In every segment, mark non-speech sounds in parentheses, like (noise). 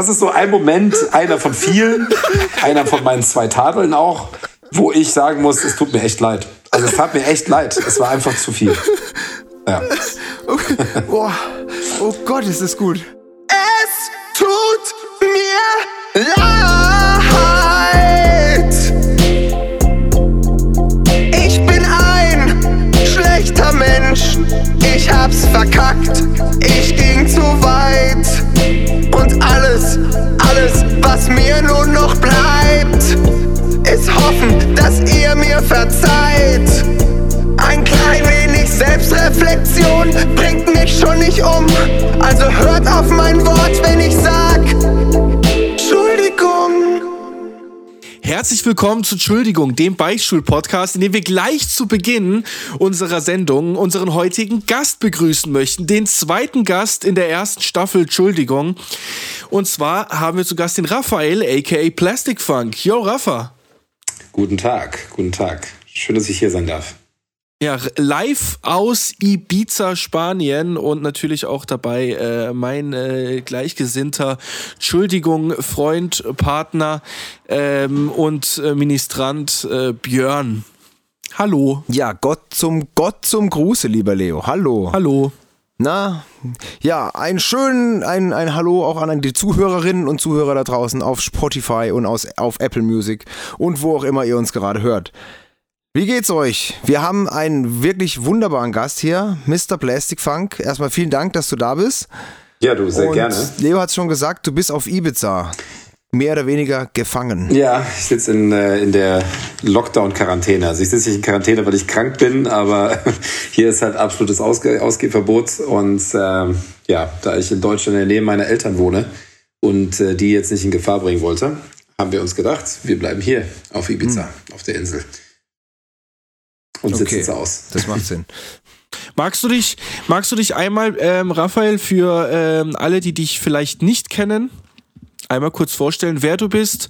das ist so ein Moment, einer von vielen, einer von meinen zwei Tadeln auch, wo ich sagen muss, es tut mir echt leid. Also es tat mir echt leid. Es war einfach zu viel. Ja. Okay. Oh, oh Gott, ist das gut. Es tut mir leid. Ich bin ein schlechter Mensch. Ich hab's verkackt. Ich ging mir nun noch bleibt, ist hoffen, dass ihr mir verzeiht. Ein klein wenig Selbstreflexion bringt mich schon nicht um. Also hört auf mein Wort, wenn ich sag, Herzlich willkommen zu Entschuldigung, dem Beichtstuhl-Podcast, in dem wir gleich zu Beginn unserer Sendung unseren heutigen Gast begrüßen möchten. Den zweiten Gast in der ersten Staffel Entschuldigung. Und zwar haben wir zu Gast den Raphael, aka Plastic Funk. Yo, Rafa. Guten Tag, guten Tag. Schön, dass ich hier sein darf. Ja, live aus Ibiza, Spanien und natürlich auch dabei äh, mein äh, Gleichgesinnter, Entschuldigung, Freund, Partner ähm, und äh, Ministrant äh, Björn. Hallo. Ja, Gott zum Gott zum Gruße, lieber Leo. Hallo. Hallo. Na, ja, ein schön, ein, ein Hallo auch an die Zuhörerinnen und Zuhörer da draußen auf Spotify und aus, auf Apple Music und wo auch immer ihr uns gerade hört. Wie geht's euch? Wir haben einen wirklich wunderbaren Gast hier, Mr. Plastic Funk. Erstmal vielen Dank, dass du da bist. Ja, du, sehr und gerne. Leo hat schon gesagt, du bist auf Ibiza. Mehr oder weniger gefangen. Ja, ich sitze in, äh, in der Lockdown-Quarantäne. Also ich sitze nicht in Quarantäne, weil ich krank bin, aber (laughs) hier ist halt absolutes Ausge Ausgehverbot. Und ähm, ja, da ich in Deutschland in der Nähe meiner Eltern wohne und äh, die jetzt nicht in Gefahr bringen wollte, haben wir uns gedacht, wir bleiben hier auf Ibiza, auf der Insel. Und Okay. es aus. Das macht Sinn. Magst du dich, magst du dich einmal, ähm, Raphael, für ähm, alle, die dich vielleicht nicht kennen, einmal kurz vorstellen, wer du bist,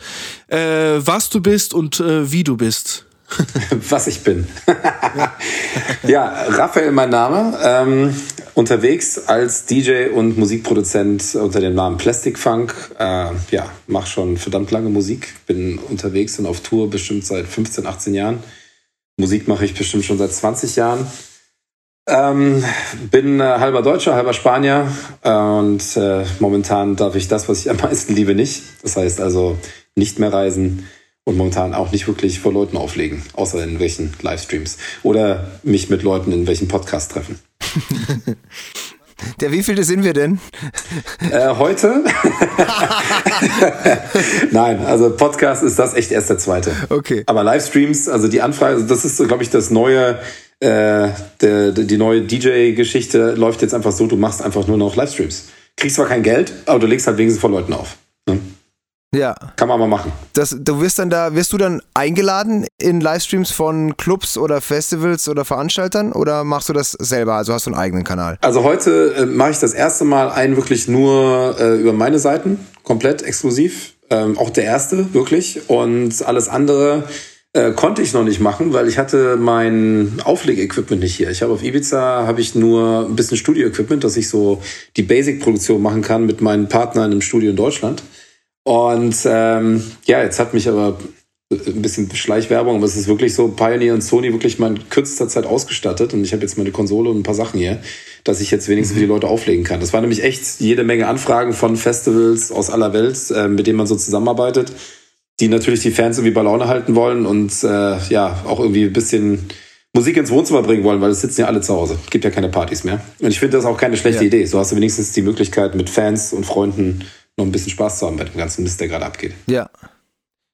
äh, was du bist und äh, wie du bist? (laughs) was ich bin. (laughs) ja, Raphael mein Name. Ähm, unterwegs als DJ und Musikproduzent unter dem Namen Plastic Funk. Äh, ja, mach schon verdammt lange Musik. Bin unterwegs und auf Tour bestimmt seit 15, 18 Jahren. Musik mache ich bestimmt schon seit 20 Jahren. Ähm, bin äh, halber Deutscher, halber Spanier und äh, momentan darf ich das, was ich am meisten liebe, nicht. Das heißt also nicht mehr reisen und momentan auch nicht wirklich vor Leuten auflegen, außer in welchen Livestreams oder mich mit Leuten in welchen Podcasts treffen. (laughs) Der wievielte sind wir denn? Äh, heute? (laughs) Nein, also Podcast ist das echt erst der zweite. Okay. Aber Livestreams, also die Anfrage, also das ist, glaube ich, das neue, äh, der, die neue DJ-Geschichte läuft jetzt einfach so, du machst einfach nur noch Livestreams. Kriegst zwar kein Geld, aber du legst halt wenigstens vor Leuten auf. Ne? Ja. Kann man mal machen. Das, du wirst dann da, wirst du dann eingeladen in Livestreams von Clubs oder Festivals oder Veranstaltern oder machst du das selber? Also hast du einen eigenen Kanal? Also heute äh, mache ich das erste Mal einen wirklich nur äh, über meine Seiten, komplett exklusiv. Ähm, auch der erste, wirklich. Und alles andere äh, konnte ich noch nicht machen, weil ich hatte mein Auflegequipment nicht hier. Ich habe auf Ibiza habe ich nur ein bisschen Studio-Equipment, dass ich so die Basic-Produktion machen kann mit meinen Partnern im Studio in Deutschland. Und ähm, ja, jetzt hat mich aber ein bisschen Schleichwerbung, aber es ist wirklich so, Pioneer und Sony wirklich mal in kürzester Zeit ausgestattet und ich habe jetzt meine Konsole und ein paar Sachen hier, dass ich jetzt wenigstens für die Leute auflegen kann. Das war nämlich echt jede Menge Anfragen von Festivals aus aller Welt, äh, mit denen man so zusammenarbeitet, die natürlich die Fans irgendwie bei Laune halten wollen und äh, ja, auch irgendwie ein bisschen Musik ins Wohnzimmer bringen wollen, weil es sitzen ja alle zu Hause. Gibt ja keine Partys mehr. Und ich finde das auch keine schlechte Ja. Idee. So hast du wenigstens die Möglichkeit, mit Fans und Freunden noch ein bisschen Spaß zu haben bei dem ganzen Mist, der gerade abgeht. Ja.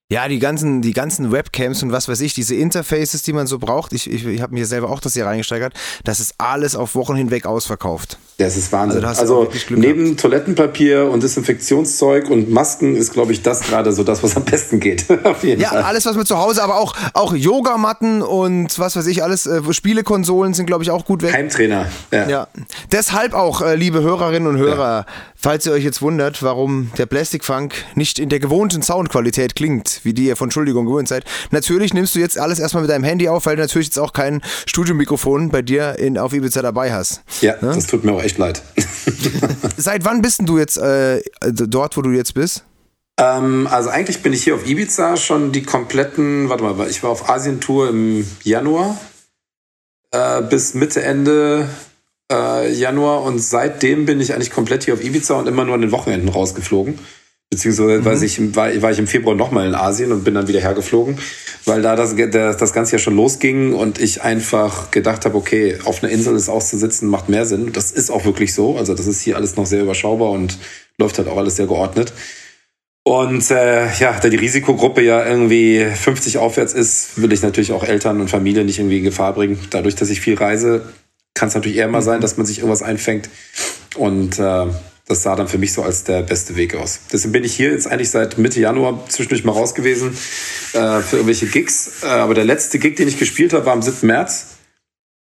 Ja, die ganzen, die ganzen Webcams und was weiß ich, diese Interfaces, die man so braucht, ich, ich, ich habe mir selber auch das hier reingesteigert, das ist alles auf Wochen hinweg ausverkauft. Das ist Wahnsinn. Also Also, neben Toilettenpapier und Desinfektionszeug und Masken ist, glaube ich, das gerade so das, was am besten geht. (laughs) Ja, Fall. alles, was man zu Hause, aber auch, auch Yogamatten und was weiß ich, alles, äh, Spielekonsolen sind, glaube ich, auch gut weg. Heimtrainer. Ja. Ja, deshalb auch, äh, liebe Hörerinnen und Hörer, falls ihr euch jetzt wundert, warum der Plastic Funk nicht in der gewohnten Soundqualität klingt, wie die ihr von Entschuldigung gewohnt seid. Natürlich nimmst du jetzt alles erstmal mit deinem Handy auf, weil du natürlich jetzt auch kein Studiomikrofon bei dir in, auf Ibiza dabei hast. Ja, das tut mir auch echt leid. (laughs) Seit wann bist denn du jetzt äh, dort, wo du jetzt bist? Ähm, also eigentlich bin ich hier auf Ibiza schon die kompletten, warte mal, ich war auf Asientour im Januar äh, bis Mitte, Ende äh, Januar und seitdem bin ich eigentlich komplett hier auf Ibiza und immer nur an den Wochenenden rausgeflogen. Beziehungsweise mhm. ich, war, war ich im Februar nochmal in Asien und bin dann wieder hergeflogen, weil da das, das, das Ganze ja schon losging und ich einfach gedacht habe, okay, auf einer Insel ist auszusitzen, macht mehr Sinn. Das ist auch wirklich so. Also das ist hier alles noch sehr überschaubar und läuft halt auch alles sehr geordnet. Und äh, ja, da die Risikogruppe ja irgendwie 50 aufwärts ist, will ich natürlich auch Eltern und Familie nicht irgendwie in Gefahr bringen. Dadurch, dass ich viel reise, kann es natürlich eher mal sein, dass man sich irgendwas einfängt. Und äh, das sah dann für mich so als der beste Weg aus. Deswegen bin ich hier jetzt eigentlich seit Mitte Januar zwischendurch mal raus gewesen äh, für irgendwelche Gigs. Äh, aber der letzte Gig, den ich gespielt habe, war am 7. März.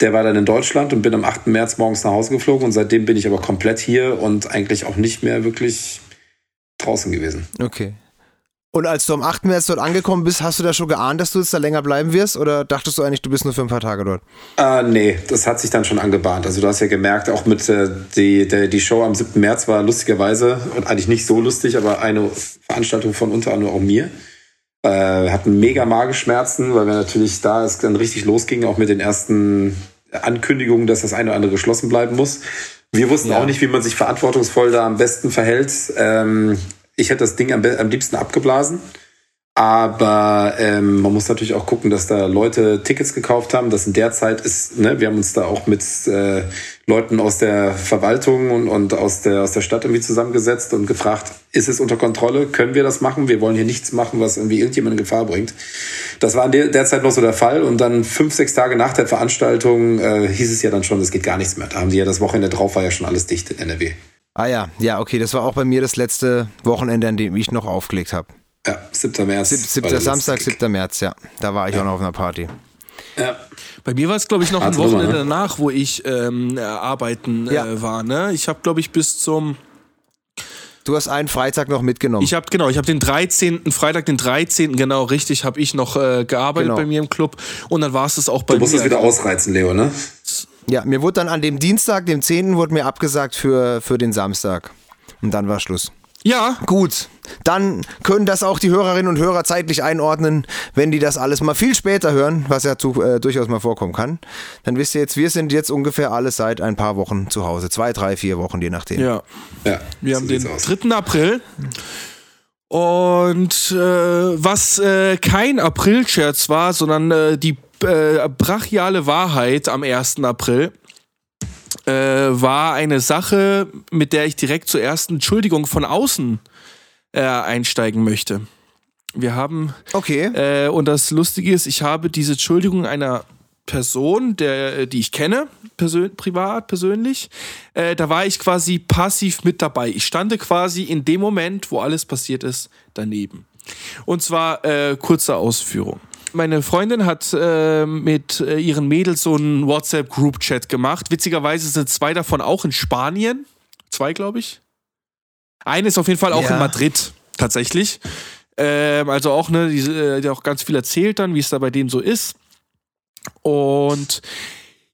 Der war dann in Deutschland und bin am 8. März morgens nach Hause geflogen. Und seitdem bin ich aber komplett hier und eigentlich auch nicht mehr wirklich draußen gewesen. Okay. Und als du am 8. März dort angekommen bist, hast du da schon geahnt, dass du jetzt da länger bleiben wirst? Oder dachtest du eigentlich, du bist nur für ein paar Tage dort? Äh, nee, das hat sich dann schon angebahnt. Also du hast ja gemerkt, auch mit äh, die, der, die Show am 7. März war lustigerweise, und eigentlich nicht so lustig, aber eine Veranstaltung von unter anderem auch mir. Äh, hatten mega Magenschmerzen, weil wir natürlich da es dann richtig losging, auch mit den ersten Ankündigungen, dass das eine oder andere geschlossen bleiben muss. Wir wussten ja. auch nicht, wie man sich verantwortungsvoll da am besten verhält. Ähm, ich hätte das Ding am, am liebsten abgeblasen. Aber ähm, man muss natürlich auch gucken, dass da Leute Tickets gekauft haben. Das in der Zeit ist, ne, wir haben uns da auch mit äh, Leuten aus der Verwaltung und, und aus, der, aus der Stadt irgendwie zusammengesetzt und gefragt, ist es unter Kontrolle? Können wir das machen? Wir wollen hier nichts machen, was irgendwie irgendjemand in Gefahr bringt. Das war in der, der Zeit noch so der Fall. Und dann fünf, sechs Tage nach der Veranstaltung äh, hieß es ja dann schon, es geht gar nichts mehr. Da haben die ja das Wochenende drauf, war ja schon alles dicht in NRW. Ah ja, ja, okay, das war auch bei mir das letzte Wochenende, an dem ich noch aufgelegt habe. Ja, 7. März. 7. Samstag, 7. März, ja. Da war ich ja. auch noch auf einer Party. Ja. Bei mir war es, glaube ich, noch Hartz ein Wochenende ne? danach, wo ich ähm, arbeiten äh, ja. war. Ne? Ich habe, glaube ich, bis zum. Du hast einen Freitag noch mitgenommen. Ich habe genau, ich habe den 13. Freitag, den 13. genau richtig, habe ich noch äh, gearbeitet genau. bei mir im Club und dann war es das auch bei mir. Du musst es wieder ausreizen, Leo, ne? Ja, mir wurde dann an dem Dienstag, dem 10. wurde mir abgesagt für, für den Samstag. Und dann war Schluss. Ja. Gut. Dann können das auch die Hörerinnen und Hörer zeitlich einordnen, wenn die das alles mal viel später hören, was ja zu, äh, durchaus mal vorkommen kann. Dann wisst ihr jetzt, wir sind jetzt ungefähr alle seit ein paar Wochen zu Hause. Zwei, drei, vier Wochen, je nachdem. Ja. ja wir haben den aus. 3. April. Und äh, was äh, kein April-Scherz war, sondern äh, die äh, brachiale Wahrheit am 1. April äh, war eine Sache, mit der ich direkt zur ersten Entschuldigung von außen äh, einsteigen möchte. Wir haben. Okay. Und das Lustige ist, ich habe diese Entschuldigung einer Person, der, die ich kenne, persön privat, persönlich, äh, da war ich quasi passiv mit dabei. Ich stande quasi in dem Moment, wo alles passiert ist, daneben. Und zwar äh, kurze Ausführung meine Freundin hat äh, mit äh, ihren Mädels so einen WhatsApp-Group-Chat gemacht. Witzigerweise sind zwei davon auch in Spanien. Zwei, glaube ich. Eine ist auf jeden Fall auch ja. in Madrid, tatsächlich. Ähm, also auch, ne, die, äh, die auch ganz viel erzählt dann, wie es da bei denen so ist. Und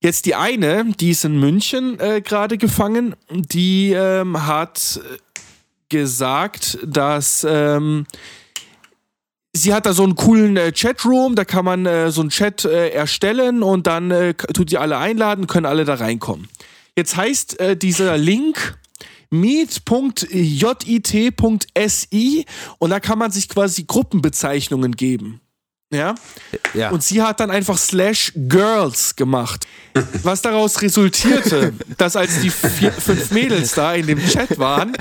jetzt die eine, die ist in München äh, gerade gefangen, die ähm, hat gesagt, dass ähm, sie hat da so einen coolen äh, Chatroom, da kann man äh, so einen Chat äh, erstellen und dann äh, tut die alle einladen, können alle da reinkommen. Jetzt heißt äh, dieser Link meet.jit.si und da kann man sich quasi Gruppenbezeichnungen geben. Ja? ja. Und sie hat dann einfach slash girls gemacht. Was daraus resultierte, (laughs) dass als die vier, fünf Mädels da in dem Chat waren,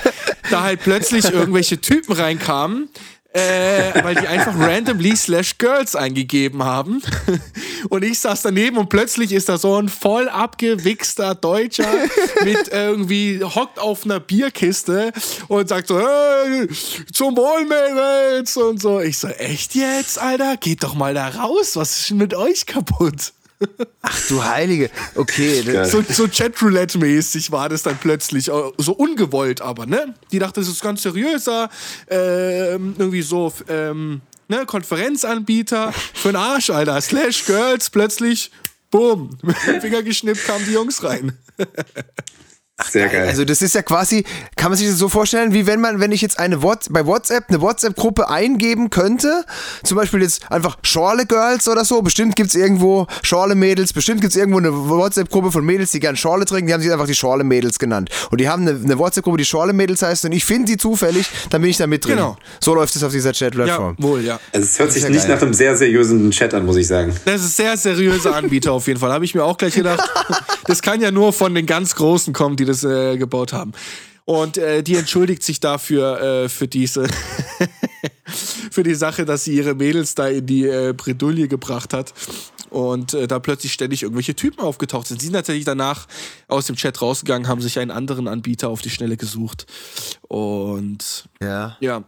da halt plötzlich irgendwelche Typen reinkamen, äh, weil die einfach randomly slash girls eingegeben haben. Und ich saß daneben und plötzlich ist da so ein voll abgewichster Deutscher mit irgendwie hockt auf einer Bierkiste und sagt so, hey, zum Wohl, Mädels und so. Ich so, echt jetzt, Alter? Geht doch mal da raus. Was ist denn mit euch kaputt? Ach du Heilige. Okay. So, so Chatroulette-mäßig war das dann plötzlich. Äh, so ungewollt aber, ne? Die dachte, das ist ganz seriöser. Ähm, irgendwie so, ähm, ne? Konferenzanbieter. Für den Arsch, Alter. Slash Girls, plötzlich, boom. Mit (laughs) dem Finger geschnippt kamen die Jungs rein. (laughs) Sehr geil. Also das ist ja quasi, kann man sich das so vorstellen, wie wenn man, wenn ich jetzt eine What bei WhatsApp eine WhatsApp-Gruppe eingeben könnte, zum Beispiel jetzt einfach Schorle Girls oder so, bestimmt gibt's irgendwo Schorle Mädels, bestimmt gibt's irgendwo eine WhatsApp-Gruppe von Mädels, die gern Schorle trinken, die haben sich einfach die Schorle Mädels genannt. Und die haben eine, eine WhatsApp-Gruppe, die Schorle Mädels heißt und ich finde die zufällig, dann bin ich da mit drin. Genau. So läuft es auf dieser Ja, Chat-Plattform. wohl, ja. also es hört sich ja nicht geil. nach einem sehr seriösen Chat an, muss ich sagen. Das ist sehr seriöser Anbieter auf jeden Fall. Habe ich mir auch gleich gedacht. (laughs) Das kann ja nur von den ganz Großen kommen, die das äh, gebaut haben. Und äh, die entschuldigt sich dafür äh, für diese (laughs) für die Sache, dass sie ihre Mädels da in die äh, Bredouille gebracht hat. Und äh, da plötzlich ständig irgendwelche Typen aufgetaucht sind. Sie sind natürlich danach aus dem Chat rausgegangen, haben sich einen anderen Anbieter auf die Schnelle gesucht. Und Ja. ja.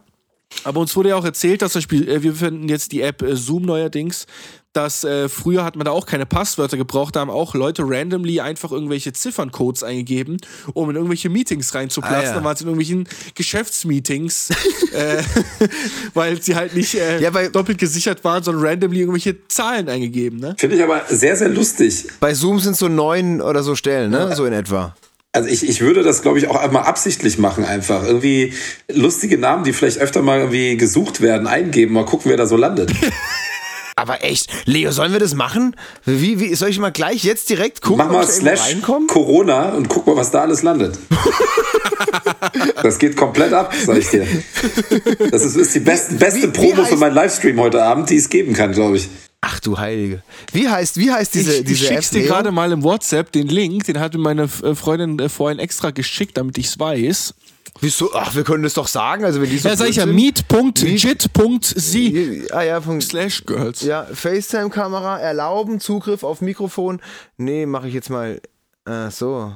Aber uns wurde ja auch erzählt, dass zum Beispiel, äh, wir finden jetzt die App äh, Zoom neuerdings, dass äh, früher hat man da auch keine Passwörter gebraucht, da haben auch Leute randomly einfach irgendwelche Zifferncodes eingegeben, um in irgendwelche Meetings reinzuplatzen. Ah, ja. Dann waren es in irgendwelchen Geschäftsmeetings, (laughs) äh, weil sie halt nicht äh, Ja, doppelt gesichert waren, sondern randomly irgendwelche Zahlen eingegeben. Ne? Finde ich aber sehr, sehr lustig. Bei Zoom sind so neun oder so Stellen, ne? So in etwa. Also ich, ich würde das, glaube ich, auch einmal absichtlich machen einfach. Irgendwie lustige Namen, die vielleicht öfter mal irgendwie gesucht werden, eingeben, mal gucken, wer da so landet. (laughs) Aber echt, Leo, sollen wir das machen? Wie, wie soll ich mal gleich jetzt direkt gucken, Mach mal ob ich slash? Corona und guck mal, was da alles landet. (laughs) das geht komplett ab, sag ich dir. Das ist, ist die beste, beste wie- wie Promo für heißt- meinen Livestream heute Abend, die es geben kann, glaube ich. Ach du Heilige. Wie heißt, wie heißt diese, ich ich diese schick's App? dir gerade mal im WhatsApp, den Link, den hat mir meine äh, Freundin äh, vorhin extra geschickt, damit ich's weiß. Wieso? Ach, wir können das doch sagen. Also wenn die so Ja, sag ich ja, meet.jit.sie Ah ja, Punkt. slash girls. Ja, FaceTime-Kamera erlauben, Zugriff auf Mikrofon. Nee, mache ich jetzt mal. Äh, so.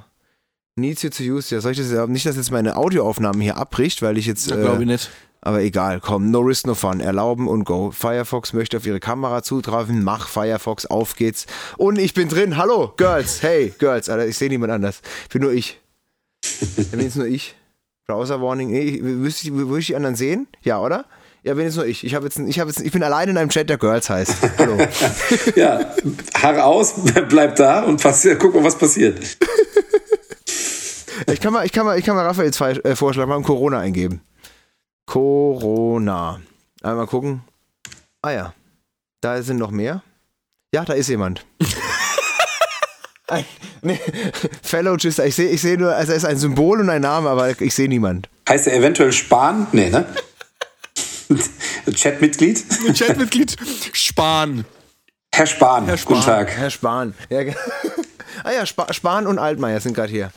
Needs you to use. Ja, soll ich das erlauben? Nicht, dass jetzt meine Audioaufnahmen hier abbricht, weil ich jetzt. Ja, äh, glaube ich nicht. Aber egal, komm, no risk, no fun. Erlauben und go. Firefox möchte auf ihre Kamera zugreifen. Mach Firefox, auf geht's. Und ich bin drin. Hallo, Girls. Hey, Girls. Alter, ich sehe niemand anders. Bin nur ich. Dann bin jetzt nur ich. Browser Warning. Nee, wüsste ich, die anderen sehen? Ja, oder? Ja, bin jetzt nur ich. Ich, hab jetzt, ich, hab jetzt, ich bin allein in einem Chat, der Girls heißt. Hallo. (laughs) Ja, Haare aus, (laughs) bleib da und passiert, guck mal, was passiert. Ich kann mal, ich kann mal, ich kann mal Raphaels Fe- äh, Vorschlag mal Corona eingeben. Corona. Einmal gucken. Ah ja. Da sind noch mehr. Ja, da ist jemand. Ein, nee, (laughs) Fellow Gister. Ich sehe ich seh nur, also es ist ein Symbol und ein Name, aber ich sehe niemand. Heißt er eventuell Spahn? Nee, ne? (laughs) Chatmitglied? Chatmitglied Spahn. Herr Spahn, Herr Spahn. guten Tag. Herr Spahn. Ja, (laughs) ah ja, Spa Spahn und Altmaier sind gerade hier.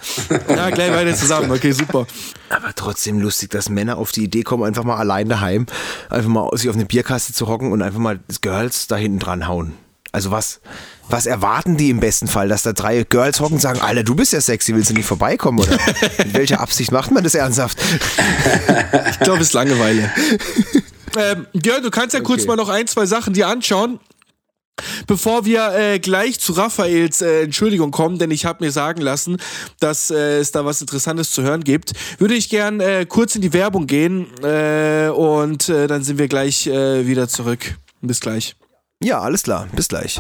Ja, gleich weiter zusammen. Okay, super. Aber trotzdem lustig, dass Männer auf die Idee kommen, einfach mal allein daheim, einfach mal sich auf eine Bierkaste zu hocken und einfach mal Girls da hinten dran hauen. Also was, was erwarten die im besten Fall, dass da drei Girls hocken und sagen, Alter, du bist ja sexy, willst du nicht vorbeikommen oder? (laughs) Mit welcher Absicht macht man das ernsthaft? (laughs) Ich glaube, es ist Langeweile. (laughs) ähm, Jörn, du kannst ja kurz Okay. mal noch ein, zwei Sachen dir anschauen. Bevor wir äh, gleich zu Raphaels äh, Entschuldigung kommen, denn ich habe mir sagen lassen, dass äh, es da was Interessantes zu hören gibt, würde ich gern äh, kurz in die Werbung gehen äh, und äh, dann sind wir gleich äh, wieder zurück. Bis gleich. Ja, alles klar, bis gleich.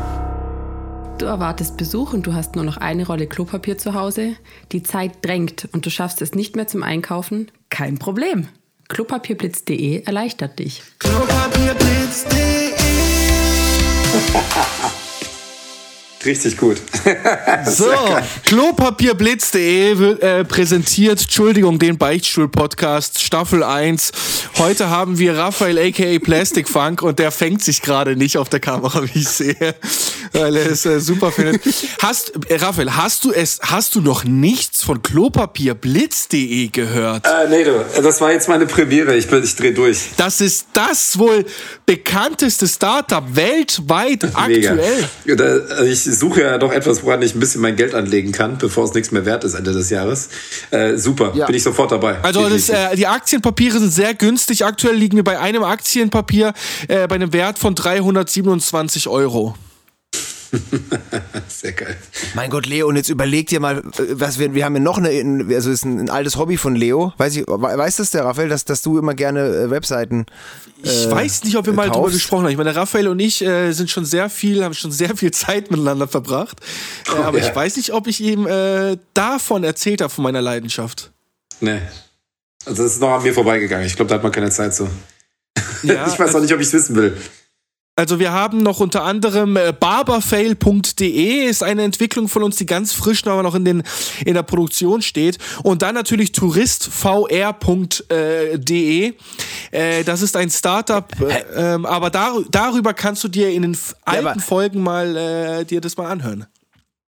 Du erwartest Besuch und du hast nur noch eine Rolle Klopapier zu Hause. Die Zeit drängt und du schaffst es nicht mehr zum Einkaufen? Kein Problem. Klopapierblitz.de erleichtert dich. (laughs) Richtig gut. (laughs) So, Klopapierblitz.de äh, präsentiert, Entschuldigung, den Beichtstuhl-Podcast, Staffel 1. Heute haben wir Raphael aka Plastic Funk und der fängt sich gerade nicht auf der Kamera, (laughs) wie ich sehe, weil er es äh, super findet. Hast, äh, Raphael, hast du es, hast du noch nichts von Klopapierblitz.de gehört? Äh, nee, du, das war jetzt meine Premiere. Ich, bin, ich dreh durch. Das ist das wohl bekannteste Startup weltweit Mega. aktuell. Da- also ich suche ja doch etwas, woran ich ein bisschen mein Geld anlegen kann, bevor es nichts mehr wert ist Ende des Jahres. Äh, super, Ja. bin ich sofort dabei. Also das, äh, die Aktienpapiere sind sehr günstig. Aktuell liegen wir bei einem Aktienpapier äh, bei einem Wert von 327 Euro. (laughs) Sehr geil. Mein Gott, Leo, und jetzt überleg dir mal, äh, was wir, wir haben ja noch eine, also ist ein, ein altes Hobby von Leo. Weiß ich, weiß das der Raphael, dass, dass du immer gerne äh, Webseiten. Ich äh, weiß nicht, ob wir mal drüber kaufst? gesprochen haben. Ich meine, Raphael und ich äh, sind schon sehr viel, haben schon sehr viel Zeit miteinander verbracht. Äh, aber ja. ich weiß nicht, ob ich ihm äh, davon erzählt habe, von meiner Leidenschaft. Nee. Also das ist noch an mir vorbeigegangen. Ich glaube, da hat man keine Zeit zu. Ja, (laughs) ich weiß auch nicht, ob ich es wissen will. Also wir haben noch unter anderem äh, barberfail.de ist eine Entwicklung von uns, die ganz frisch noch, noch in, den, in der Produktion steht. Und dann natürlich touristvr.de. Äh, das ist ein Startup, äh, ähm, aber dar darüber kannst du dir in den Ja, alten aber- Folgen mal äh, dir das mal anhören.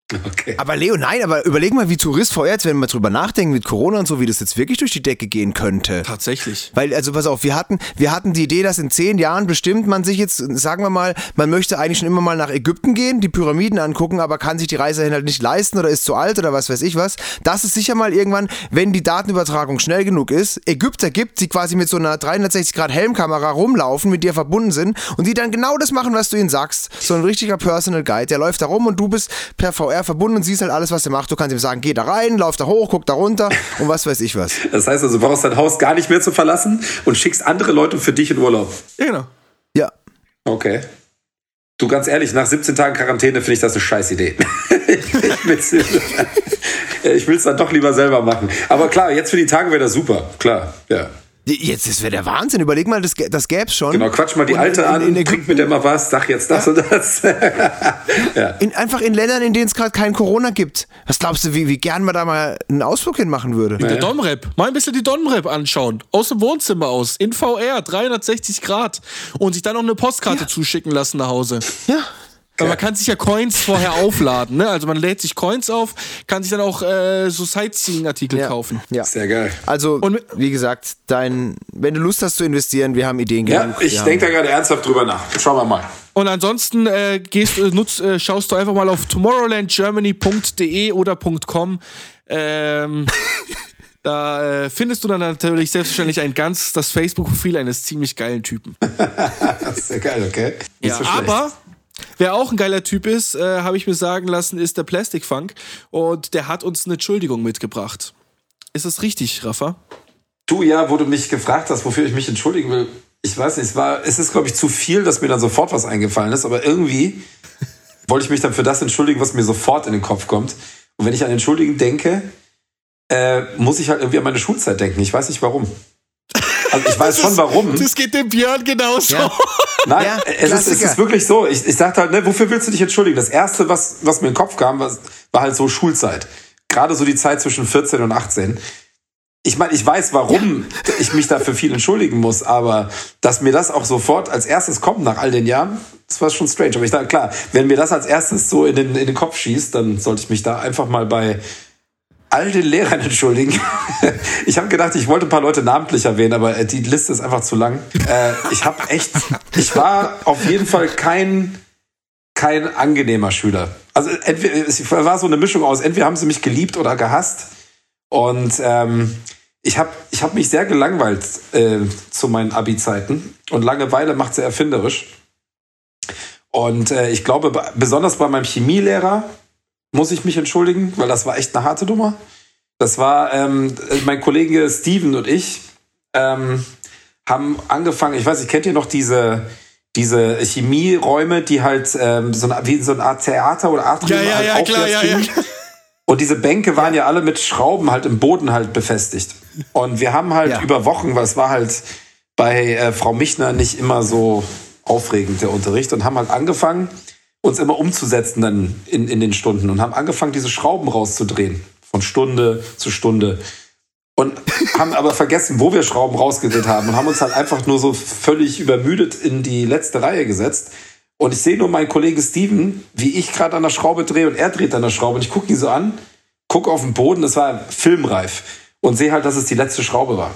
(laughs) Okay. Aber Leo, nein, aber überleg mal, wie Tourist VR jetzt, wenn wir drüber nachdenken mit Corona und so, wie das jetzt wirklich durch die Decke gehen könnte. Tatsächlich. Weil, also pass auf, wir hatten, wir hatten die Idee, dass in zehn Jahren bestimmt man sich jetzt, sagen wir mal, man möchte eigentlich schon immer mal nach Ägypten gehen, die Pyramiden angucken, aber kann sich die Reise halt nicht leisten oder ist zu alt oder was weiß ich was. Das ist sicher mal irgendwann, wenn die Datenübertragung schnell genug ist, Ägypter gibt, die quasi mit so einer 360 Grad Helmkamera rumlaufen, mit dir verbunden sind und die dann genau das machen, was du ihnen sagst. So ein richtiger Personal Guide, der läuft da rum und du bist per VR verbunden und siehst halt alles, was er macht. Du kannst ihm sagen, geh da rein, lauf da hoch, guck da runter (laughs) und was weiß ich was. Das heißt also, du brauchst dein Haus gar nicht mehr zu verlassen und schickst andere Leute für dich in Urlaub. Ja, genau. Ja. Okay. Du, ganz ehrlich, nach 17 Tagen Quarantäne finde ich das eine Scheißidee. (laughs) ich will's, (laughs) ich will's dann doch lieber selber machen. Aber klar, jetzt für die Tage wäre das super. Klar, ja. Jetzt, das wäre der Wahnsinn. Überleg mal, das, das gäb's schon. Genau, quatsch mal die Und Alte in- an, in trink Ägypten- mit der mal was, sag jetzt das und das. (laughs) ja. In, einfach in Ländern, in denen es gerade kein Corona gibt. Was glaubst du, wie, wie gern man da mal einen Ausflug hinmachen würde? Der Domrep. Mal ein bisschen die Domrep anschauen. Aus dem Wohnzimmer aus. In VR. 360 Grad. Und sich dann noch eine Postkarte zuschicken lassen nach Hause. Ja. Weil man kann sich ja Coins (laughs) vorher aufladen, ne? Also man lädt sich Coins auf, kann sich dann auch äh, so Sightseeing-Artikel Ja. kaufen. ja. Sehr geil. Also, Und wie gesagt, dein, wenn du Lust hast zu investieren, wir haben Ideen Ja, genug. ich Wir denke da gerade ernsthaft drüber nach. Schauen wir mal. Und ansonsten äh, gehst, äh, nutz, äh, schaust du einfach mal auf tomorrowlandgermany.de oder .com. Ähm, (laughs) da äh, findest du dann natürlich selbstverständlich ein ganz das Facebook-Profil eines ziemlich geilen Typen. (laughs) Sehr geil, okay. Nicht Ja, so schlecht. aber wer auch ein geiler Typ ist, äh, habe ich mir sagen lassen, ist der Plastic Funk und der hat uns eine Entschuldigung mitgebracht. Ist das richtig, Rafa? Du ja, wo du mich gefragt hast, wofür ich mich entschuldigen will. Ich weiß nicht, es war, es ist, glaube ich, zu viel, dass mir dann sofort was eingefallen ist, aber irgendwie (laughs) wollte ich mich dann für das entschuldigen, was mir sofort in den Kopf kommt. Und wenn ich an Entschuldigen denke, äh, muss ich halt irgendwie an meine Schulzeit denken. Ich weiß nicht warum. Also ich weiß schon warum. Das geht dem Björn genauso. Ja. Nein, Ja, es, ist, es ist wirklich so. Ich, ich sagte halt, ne, wofür willst du dich entschuldigen? Das Erste, was, was mir in den Kopf kam, was, war halt so Schulzeit. Gerade so die Zeit zwischen 14 und 18. Ich meine, ich weiß, warum ich mich dafür viel entschuldigen muss, aber dass mir das auch sofort als erstes kommt nach all den Jahren, das war schon strange. Aber ich dachte, klar, wenn mir das als erstes so in den, in den Kopf schießt, dann sollte ich mich da einfach mal bei all den Lehrern (laughs) entschuldigen. Ich habe gedacht, ich wollte ein paar Leute namentlich erwähnen, aber äh, die Liste ist einfach zu lang. Äh, ich habe echt, ich war auf jeden Fall kein, kein angenehmer Schüler. Also entweder, es war so eine Mischung aus, entweder haben sie mich geliebt oder gehasst. Und ähm, ich habe ich hab mich sehr gelangweilt äh, zu meinen Abi-Zeiten. Und Langeweile macht sehr erfinderisch. Und äh, ich glaube, be- besonders bei meinem Chemielehrer muss ich mich entschuldigen, weil das war echt eine harte Nummer. Das war ähm, mein Kollege Steven und ich ähm, haben angefangen, ich weiß nicht, kennt ihr noch diese, diese Chemieräume, die halt ähm, so eine, wie so eine Art Theater oder Atrium Ja, ja, halt ja, klar, ja, ja. Und diese Bänke waren ja alle mit Schrauben halt im Boden halt befestigt. Und wir haben halt Ja. über Wochen, weil es war halt bei äh, Frau Michner nicht immer so aufregend, der Unterricht, und haben halt angefangen, uns immer umzusetzen dann in, in den Stunden und haben angefangen, diese Schrauben rauszudrehen. Von Stunde zu Stunde. Und haben aber vergessen, wo wir Schrauben rausgedreht haben und haben uns halt einfach nur so völlig übermüdet in die letzte Reihe gesetzt. Und ich sehe nur meinen Kollegen Steven, wie ich gerade an der Schraube drehe und er dreht an der Schraube. Und ich gucke ihn so an, gucke auf den Boden, das war filmreif. Und sehe halt, dass es die letzte Schraube war.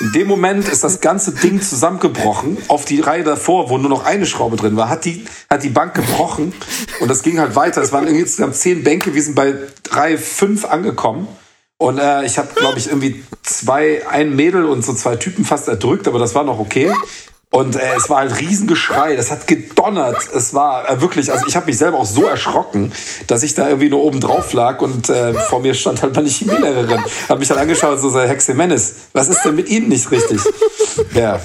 In dem Moment ist das ganze Ding zusammengebrochen auf die Reihe davor, wo nur noch eine Schraube drin war, hat die, hat die Bank gebrochen und das ging halt weiter. Es waren irgendwie insgesamt zehn Bänke, wir sind bei drei, fünf angekommen. Und äh, ich habe, glaube ich, irgendwie zwei, ein Mädel und so zwei Typen fast erdrückt, aber das war noch okay. Und äh, es war halt Riesengeschrei, das hat gedonnert. Es war äh, wirklich, also ich habe mich selber auch so erschrocken, dass ich da irgendwie nur oben drauf lag und äh, vor mir stand halt meine Chemielehrerin. Hat mich dann angeschaut und so, so Hexe Menes, was ist denn mit Ihnen nicht richtig? Ja,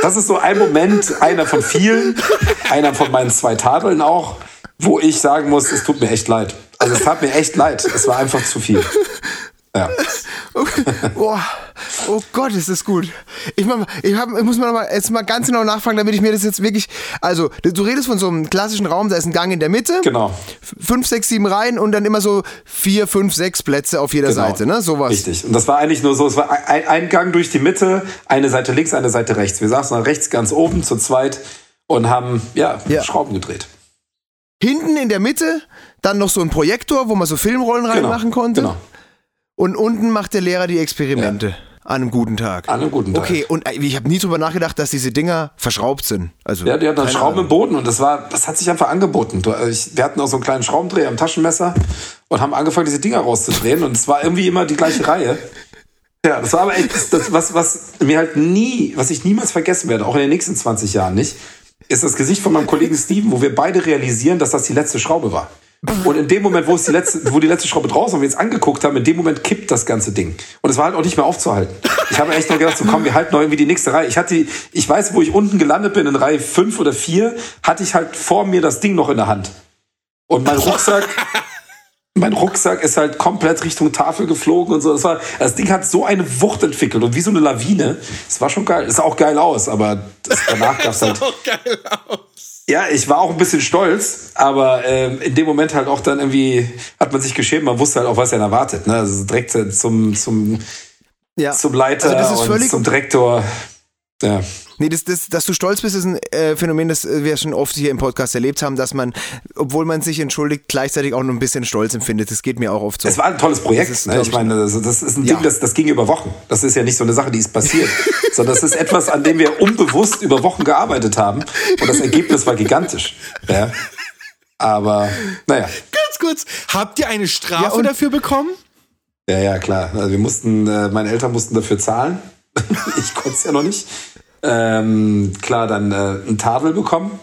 das ist so ein Moment, einer von vielen, einer von meinen zwei Tadeln auch, wo ich sagen muss, es tut mir echt leid. Also es tat mir echt leid. Es war einfach zu viel. Ja. (laughs) Boah. Oh Gott, ist das gut. Ich, mach, ich, hab, ich muss mal, noch mal jetzt mal ganz genau nachfragen, damit ich mir das jetzt wirklich. Also, du redest von so einem klassischen Raum, da ist ein Gang in der Mitte. Genau. Fünf, sechs, sieben Reihen und dann immer so vier, fünf, sechs Plätze auf jeder Genau. Seite, ne? Sowas. Richtig. Und das war eigentlich nur so, es war ein, ein Gang durch die Mitte, eine Seite links, eine Seite rechts. Wir saßen dann rechts ganz oben zu zweit und haben, ja, Ja. Schrauben gedreht. Hinten in der Mitte dann noch so ein Projektor, wo man so Filmrollen reinmachen konnte. Genau. Und unten macht der Lehrer die Experimente. An einem guten Tag. An einem guten Tag. Okay, und äh, ich habe nie drüber nachgedacht, dass diese Dinger verschraubt sind. Also, Ja, die hatten Schrauben Ahnung. im Boden und das war, das hat sich einfach angeboten. Äh, wir hatten auch so einen kleinen Schraubendreher am Taschenmesser und haben angefangen, diese Dinger rauszudrehen und es war irgendwie immer die gleiche Reihe. Ja, das war aber echt, das, was, was mir halt nie, was ich niemals vergessen werde, auch in den nächsten 20 Jahren nicht, ist das Gesicht von meinem Kollegen Steven, wo wir beide realisieren, dass das die letzte Schraube war. Und in dem Moment, wo es die letzte, wo die letzte Schraube draußen und wir uns angeguckt haben, in dem Moment kippt das ganze Ding. Und es war halt auch nicht mehr aufzuhalten. Ich habe echt noch gedacht, so komm, wir halten noch irgendwie die nächste Reihe. Ich hatte, ich weiß, wo ich unten gelandet bin, in Reihe 5 oder 4, hatte ich halt vor mir das Ding noch in der Hand. Und mein Rucksack, mein Rucksack ist halt komplett Richtung Tafel geflogen und so. Das, war, das Ding hat so eine Wucht entwickelt und wie so eine Lawine. Es war schon geil. Es sah auch geil aus, aber das, danach gab es (laughs) halt. Auch geil aus. Ja, ich war auch ein bisschen stolz, aber ähm, in dem Moment halt auch dann irgendwie hat man sich geschämt, man wusste halt auch, was er erwartet. Ne? Also direkt zum, zum, Ja. zum Leiter Also und zum Direktor. Ja. Nee, das, das, dass du stolz bist, ist ein äh, Phänomen, das wir schon oft hier im Podcast erlebt haben, dass man, obwohl man sich entschuldigt, gleichzeitig auch noch ein bisschen Stolz empfindet. Das geht mir auch oft so. Es war ein tolles Projekt. Ist, ne? Ich ich- meine, das, das ist ein Ja. Ding, das, das ging über Wochen. Das ist ja nicht so eine Sache, die ist passiert, (laughs) sondern das ist etwas, an dem wir unbewusst über Wochen gearbeitet haben. Und das Ergebnis war gigantisch. Ja. Aber, naja. Ganz kurz, habt ihr eine Strafe Ja, und- dafür bekommen? Ja, ja, klar. Also wir mussten, äh, meine Eltern mussten dafür zahlen. (laughs) ich konnte es ja noch nicht. Ähm, klar, dann äh, ein Tadel bekommen.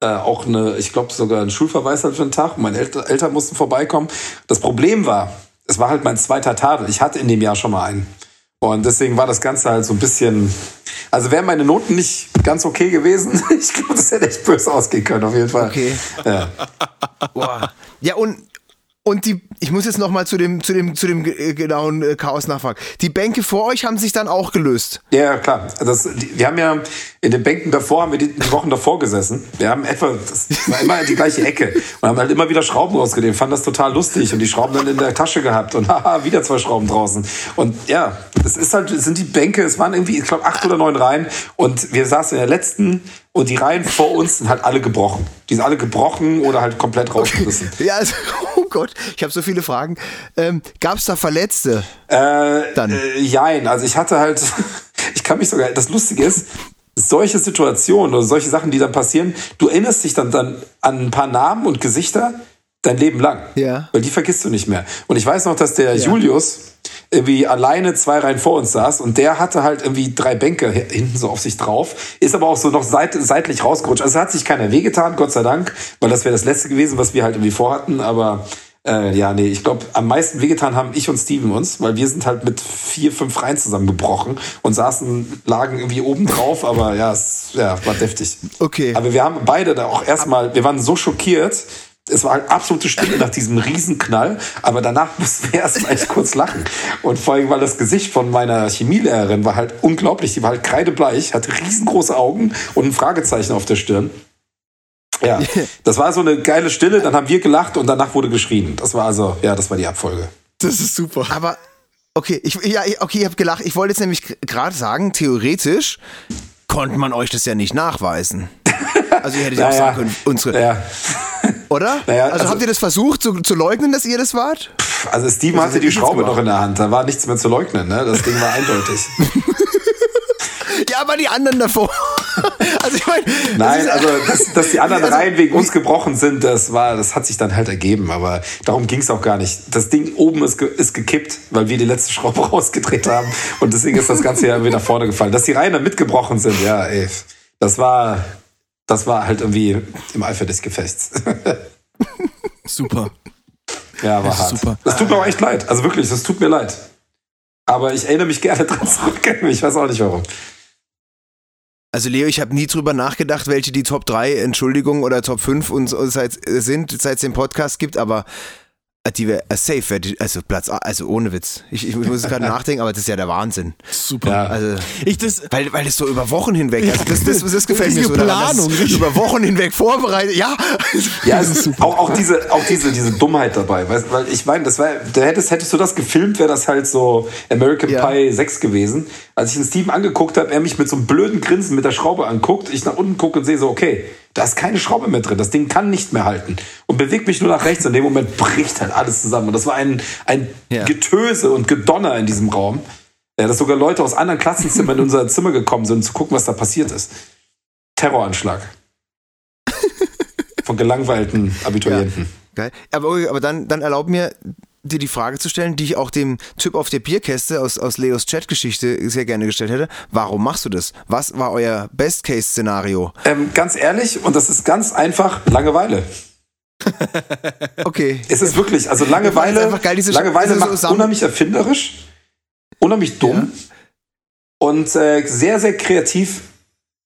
Äh, auch eine, ich glaube sogar ein Schulverweis halt für einen Tag. Meine Eltern, Eltern mussten vorbeikommen. Das Problem war, es war halt mein zweiter Tadel. Ich hatte in dem Jahr schon mal einen. Und deswegen war das Ganze halt so ein bisschen. Also wären meine Noten nicht ganz okay gewesen, (laughs) ich glaube, das hätte echt böse ausgehen können, auf jeden Fall. Okay. Ja. Boah. Ja, und, und die, ich muss jetzt nochmal zu dem, zu dem, zu dem äh, genauen äh, Chaos nachfragen. Die Bänke vor euch haben sich dann auch gelöst. Ja, klar. Das, die, wir haben ja in den Bänken davor, haben wir die, die Wochen davor gesessen. Wir haben etwa, das war immer die gleiche Ecke und haben halt immer wieder Schrauben rausgedreht. Fanden das total lustig und die Schrauben dann in der Tasche gehabt und (laughs) haha, wieder zwei Schrauben draußen. Und ja, es ist halt, sind die Bänke, es waren irgendwie, ich glaube, acht oder neun Reihen und wir saßen in der letzten und die Reihen vor uns sind halt alle gebrochen. Die sind alle gebrochen oder halt komplett rausgerissen. Ja, also, (laughs) oh Gott, ich habe so viele Fragen. Ähm, Gab es da Verletzte? Äh, Dann. Äh, jein, also ich hatte halt, (laughs) ich kann mich sogar, das Lustige ist, solche Situationen oder solche Sachen, die dann passieren, du erinnerst dich dann, dann an ein paar Namen und Gesichter dein Leben lang. Ja. Weil die vergisst du nicht mehr. Und ich weiß noch, dass der Julius irgendwie alleine zwei Reihen vor uns saß und der hatte halt irgendwie drei Bänke hinten so auf sich drauf, ist aber auch so noch seit, seitlich rausgerutscht. Also hat sich keiner wehgetan, Gott sei Dank, weil das wäre das letzte gewesen, was wir halt irgendwie vorhatten, aber äh, ja, nee, ich glaube, am meisten wehgetan haben ich und Steven uns, weil wir sind halt mit vier, fünf Reihen zusammengebrochen und saßen, lagen irgendwie oben drauf, aber ja, es ja, war deftig. Okay. Aber wir haben beide da auch erstmal, wir waren so schockiert, es war halt absolute Stille nach diesem Riesenknall, aber danach mussten wir erst mal echt kurz lachen. Und vor allem, weil das Gesicht von meiner Chemielehrerin war halt unglaublich. Die war halt kreidebleich, hatte riesengroße Augen und ein Fragezeichen auf der Stirn. Ja, (laughs) das war so eine geile Stille, dann haben wir gelacht und danach wurde geschrien. Das war also, ja, das war die Abfolge. Das ist super. Aber, okay, ich, ja, okay, ich habe gelacht. Ich wollte jetzt nämlich gerade sagen, theoretisch konnte man euch das ja nicht nachweisen. (laughs) Also ihr hättet ja auch sagen können, unsere, Ja. Oder? Naja, also, also- habt ihr das versucht zu, zu leugnen, dass ihr das wart? Also Steven hatte die Schraube noch in der Hand, da war nichts mehr zu leugnen, ne? Das Ding war eindeutig. (laughs) Ja, aber die anderen davor. (laughs) Also ich meine, das Nein, ist- also dass, dass die anderen (laughs) Also, Reihen wegen uns gebrochen sind, das war, das hat sich dann halt ergeben, aber darum ging es auch gar nicht. Das Ding oben ist, ge ist gekippt, weil wir die letzte Schraube rausgedreht haben und deswegen ist das Ganze ja wieder nach vorne gefallen. Dass die Reihen dann mitgebrochen sind, ja, ey. Das war, das war halt irgendwie im Eifer des Gefechts. (laughs) Super. Ja, war hart. Super. Das tut mir auch echt leid. Also wirklich, das tut mir leid. Aber ich erinnere mich gerne (laughs) dran zurück. Ich weiß auch nicht warum. Also Leo, ich habe nie drüber nachgedacht, welche die Top 3, Entschuldigung, oder Top 5 uns, uns seit, sind, seit es den Podcast gibt, aber die wäre äh, safe, wär die, also Platz, also ohne Witz. Ich, ich muss gerade (laughs) nachdenken, aber das ist ja der Wahnsinn. Super. Ja. Also, Ich das, weil, weil das so über Wochen hinweg, also das, das, das gefällt mir so daran, Planung, richtig. über Wochen hinweg vorbereitet, ja. Ja, es ist auch, auch diese, auch diese, diese Dummheit dabei. Weißt, weil ich meine, das war, da hättest, hättest du das gefilmt, wäre das halt so American Ja. Pie 6 gewesen. Als ich den Steven angeguckt habe, er mich mit so einem blöden Grinsen mit der Schraube anguckt, ich nach unten gucke und sehe so, okay, da ist keine Schraube mehr drin. Das Ding kann nicht mehr halten. Und bewegt mich nur nach rechts. Und in dem Moment bricht halt alles zusammen. Und das war ein, ein Ja. Getöse und Gedonner in diesem Raum. Ja, dass sogar Leute aus anderen Klassenzimmern in unser Zimmer gekommen sind, um zu gucken, was da passiert ist. Terroranschlag. (laughs) Von gelangweilten Abiturienten. Geil. Aber, aber dann, dann erlaub mir, dir die Frage zu stellen, die ich auch dem Typ auf der Bierkäste aus, aus Leos Chatgeschichte sehr gerne gestellt hätte. Warum machst du das? Was war euer Best-Case-Szenario? Ähm, ganz ehrlich, und das ist ganz einfach, Langeweile. (laughs) Okay. Es ist wirklich, also Langeweile, einfach geil, diese- Langeweile so macht unheimlich erfinderisch, unheimlich dumm und äh, sehr, sehr kreativ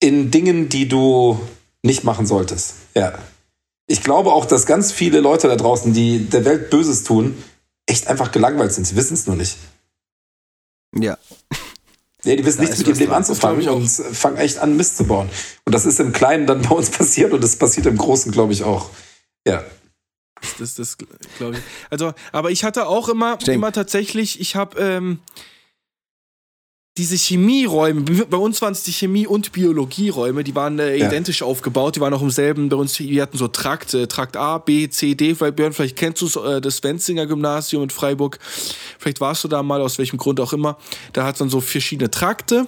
in Dingen, die du nicht machen solltest. Ja. Ich glaube auch, dass ganz viele Leute da draußen, die der Welt Böses tun, echt einfach gelangweilt sind. Sie wissen es nur nicht. Ja. Ja, die wissen Da nichts ist mit ihrem Leben anzufangen und fangen echt an, Mist zu bauen. Und das ist im Kleinen dann (laughs) bei uns passiert und das passiert im Großen, glaube ich, auch. Ja. Das, das glaube ich. Also, aber ich hatte auch immer, Stimmt. immer tatsächlich, ich habe ähm, diese Chemieräume, bei uns waren es die Chemie- und Biologieräume, die waren äh, Ja. identisch aufgebaut, die waren auch im selben, bei uns, wir hatten so Trakt, äh, Trakt A, B, C, D, weil Björn, vielleicht kennst du äh, das Wenzinger Gymnasium in Freiburg, vielleicht warst du da mal, aus welchem Grund auch immer, da hat man so verschiedene Trakte.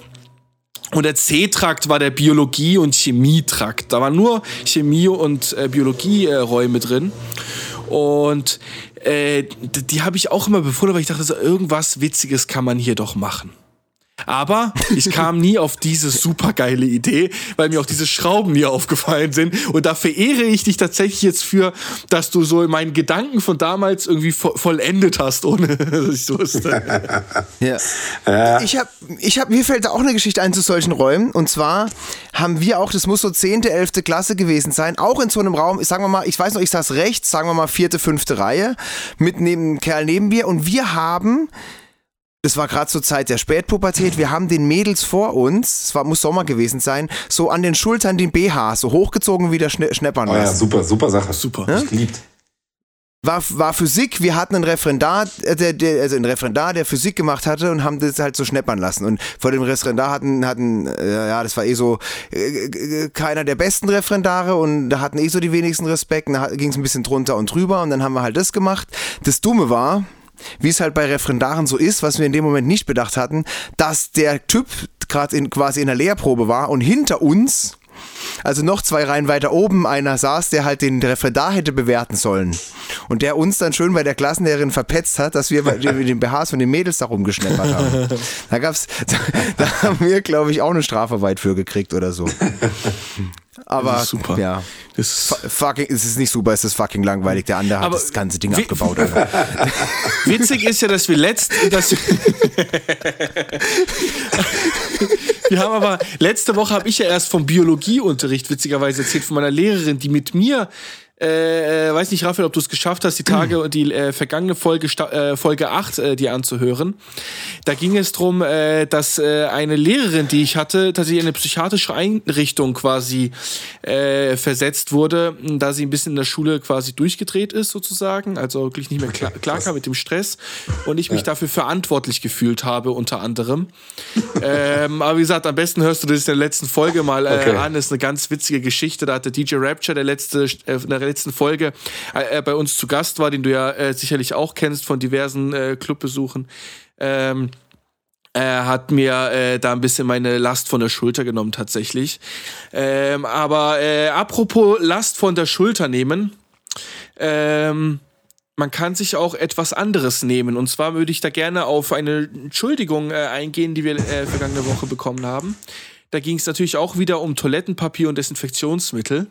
Und der C-Trakt war der Biologie- und Chemietrakt. Da waren nur Chemie- und äh, Biologieräume drin. Und äh, d- die habe ich auch immer befunden, weil ich dachte, so, irgendwas Witziges kann man hier doch machen. Aber ich kam nie auf diese supergeile Idee, weil mir auch diese Schrauben nie aufgefallen sind. Und da verehre ich dich tatsächlich jetzt für, dass du so meinen Gedanken von damals irgendwie vo vollendet hast, ohne (laughs) dass ich so wusste. Ja. Ich habe, ich hab, mir fällt da auch eine Geschichte ein zu solchen Räumen. Und zwar haben wir auch, das muss so 10., 11. Klasse gewesen sein, auch in so einem Raum, sagen wir mal, ich weiß noch, ich saß rechts, sagen wir mal vierte, fünfte Reihe, mit neben einem Kerl neben mir. Und wir haben, das war gerade zur Zeit der Spätpubertät, wir haben den Mädels vor uns, es war, muss Sommer gewesen sein, so an den Schultern den BH, so hochgezogen wie der Schne Schneppern Oh ja, super, super Sache. Super. Ich geliebt. war, war Physik, wir hatten einen Referendar, äh, der, der, also einen Referendar, der Physik gemacht hatte und haben das halt so schneppern lassen. Und vor dem Referendar hatten, hatten äh, ja, das war eh so äh, äh, keiner der besten Referendare und da hatten eh so die wenigsten Respekt. Und da ging es ein bisschen drunter und drüber und dann haben wir halt das gemacht. Das Dumme war, wie es halt bei Referendaren so ist, was wir in dem Moment nicht bedacht hatten, dass der Typ gerade in, quasi in der Lehrprobe war und hinter uns also noch zwei Reihen weiter oben einer saß, der halt den Referendar hätte bewerten sollen. Und der uns dann schön bei der Klassenlehrerin verpetzt hat, dass wir (laughs) den den BHs von den Mädels da rumgeschneppert haben. (laughs) Da gab's, da, (laughs) da haben wir, glaube ich, auch eine Strafarbeit für gekriegt oder so. Aber Das ist super. ja. Das Fu- Fucking, es ist nicht super, es ist fucking langweilig. Der andere hat Aber das ganze Ding abgebaut. (laughs) Witzig ist ja, dass wir letzt, dass wir (laughs) haben aber letzte Woche habe ich ja erst vom Biologieunterricht witzigerweise erzählt von meiner Lehrerin, die mit mir äh, äh, weiß nicht, Raphael, ob du es geschafft hast, die Tage und die äh, vergangene Folge, äh, Folge 8 äh, dir anzuhören. Da ging es darum, äh, dass äh, eine Lehrerin, die ich hatte, tatsächlich in eine psychiatrische Einrichtung quasi äh, versetzt wurde, da sie ein bisschen in der Schule quasi durchgedreht ist, sozusagen, also wirklich nicht mehr klar, (laughs) klar kam mit dem Stress und ich mich dafür verantwortlich gefühlt habe, unter anderem. (laughs) ähm, aber wie gesagt, am besten hörst du das in der letzten Folge mal äh, Okay. an. Das ist eine ganz witzige Geschichte. Da hat der DJ Rapture, der letzte, äh, letzten Folge äh, bei uns zu Gast war, den du ja äh, sicherlich auch kennst von diversen äh, Clubbesuchen. Ähm, er hat mir äh, da ein bisschen meine Last von der Schulter genommen, tatsächlich. Ähm, aber äh, apropos Last von der Schulter nehmen, ähm, man kann sich auch etwas anderes nehmen. Und zwar würde ich da gerne auf eine Entschuldigung äh, eingehen, die wir äh, vergangene Woche bekommen haben. Da ging es natürlich auch wieder um Toilettenpapier und Desinfektionsmittel.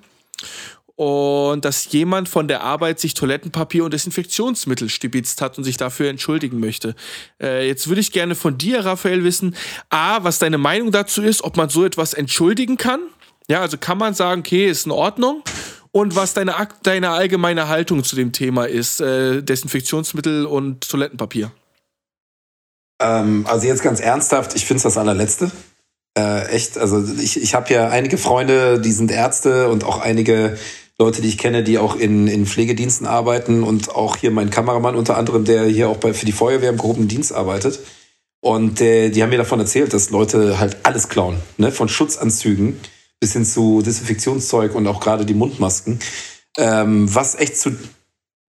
Und dass jemand von der Arbeit sich Toilettenpapier und Desinfektionsmittel stibitzt hat und sich dafür entschuldigen möchte. Äh, jetzt würde ich gerne von dir, Raphael, wissen, A, was deine Meinung dazu ist, ob man so etwas entschuldigen kann. Ja, also kann man sagen, okay, ist in Ordnung. Und was deine, deine allgemeine Haltung zu dem Thema ist, äh, Desinfektionsmittel und Toilettenpapier. Ähm, also jetzt ganz ernsthaft, ich finde es das allerletzte. Äh, echt, also ich, ich habe ja einige Freunde, die sind Ärzte und auch einige Leute, die ich kenne, die auch in, in Pflegediensten arbeiten und auch hier mein Kameramann unter anderem, der hier auch bei, für die Feuerwehr im gehobenen Dienst arbeitet. Und äh, die haben mir davon erzählt, dass Leute halt alles klauen, ne? von Schutzanzügen bis hin zu Desinfektionszeug und auch gerade die Mundmasken. Ähm, was echt zu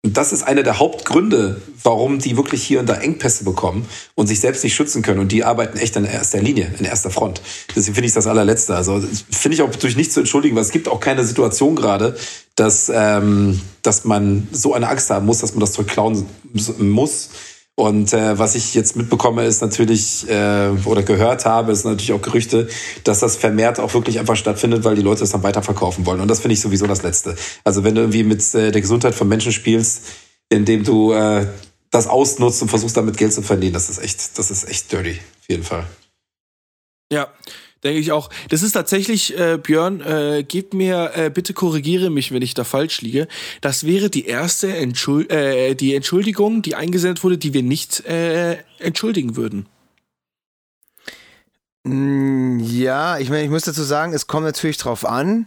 und das ist einer der Hauptgründe, warum die wirklich hier und da Engpässe bekommen und sich selbst nicht schützen können. Und die arbeiten echt in erster Linie, in erster Front. Deswegen finde ich das allerletzte. Also finde ich auch durch nichts zu entschuldigen, weil es gibt auch keine Situation gerade, dass, ähm, dass man so eine Angst haben muss, dass man das Zeug klauen muss und äh, was ich jetzt mitbekomme, ist natürlich, äh, oder gehört habe, ist natürlich auch Gerüchte, dass das vermehrt auch wirklich einfach stattfindet, weil die Leute es dann weiterverkaufen wollen. Und das finde ich sowieso das Letzte. Also wenn du irgendwie mit äh, der Gesundheit von Menschen spielst, indem du äh, das ausnutzt und versuchst damit Geld zu verdienen, das ist echt, das ist echt dirty, auf jeden Fall. Ja, denke ich auch. Das ist tatsächlich, äh, Björn, äh, gib mir, äh, bitte korrigiere mich, wenn ich da falsch liege. Das wäre die erste Entschuld äh, die Entschuldigung, die eingesendet wurde, die wir nicht äh, entschuldigen würden. Mm, ja, ich meine, ich muss dazu sagen, es kommt natürlich drauf an.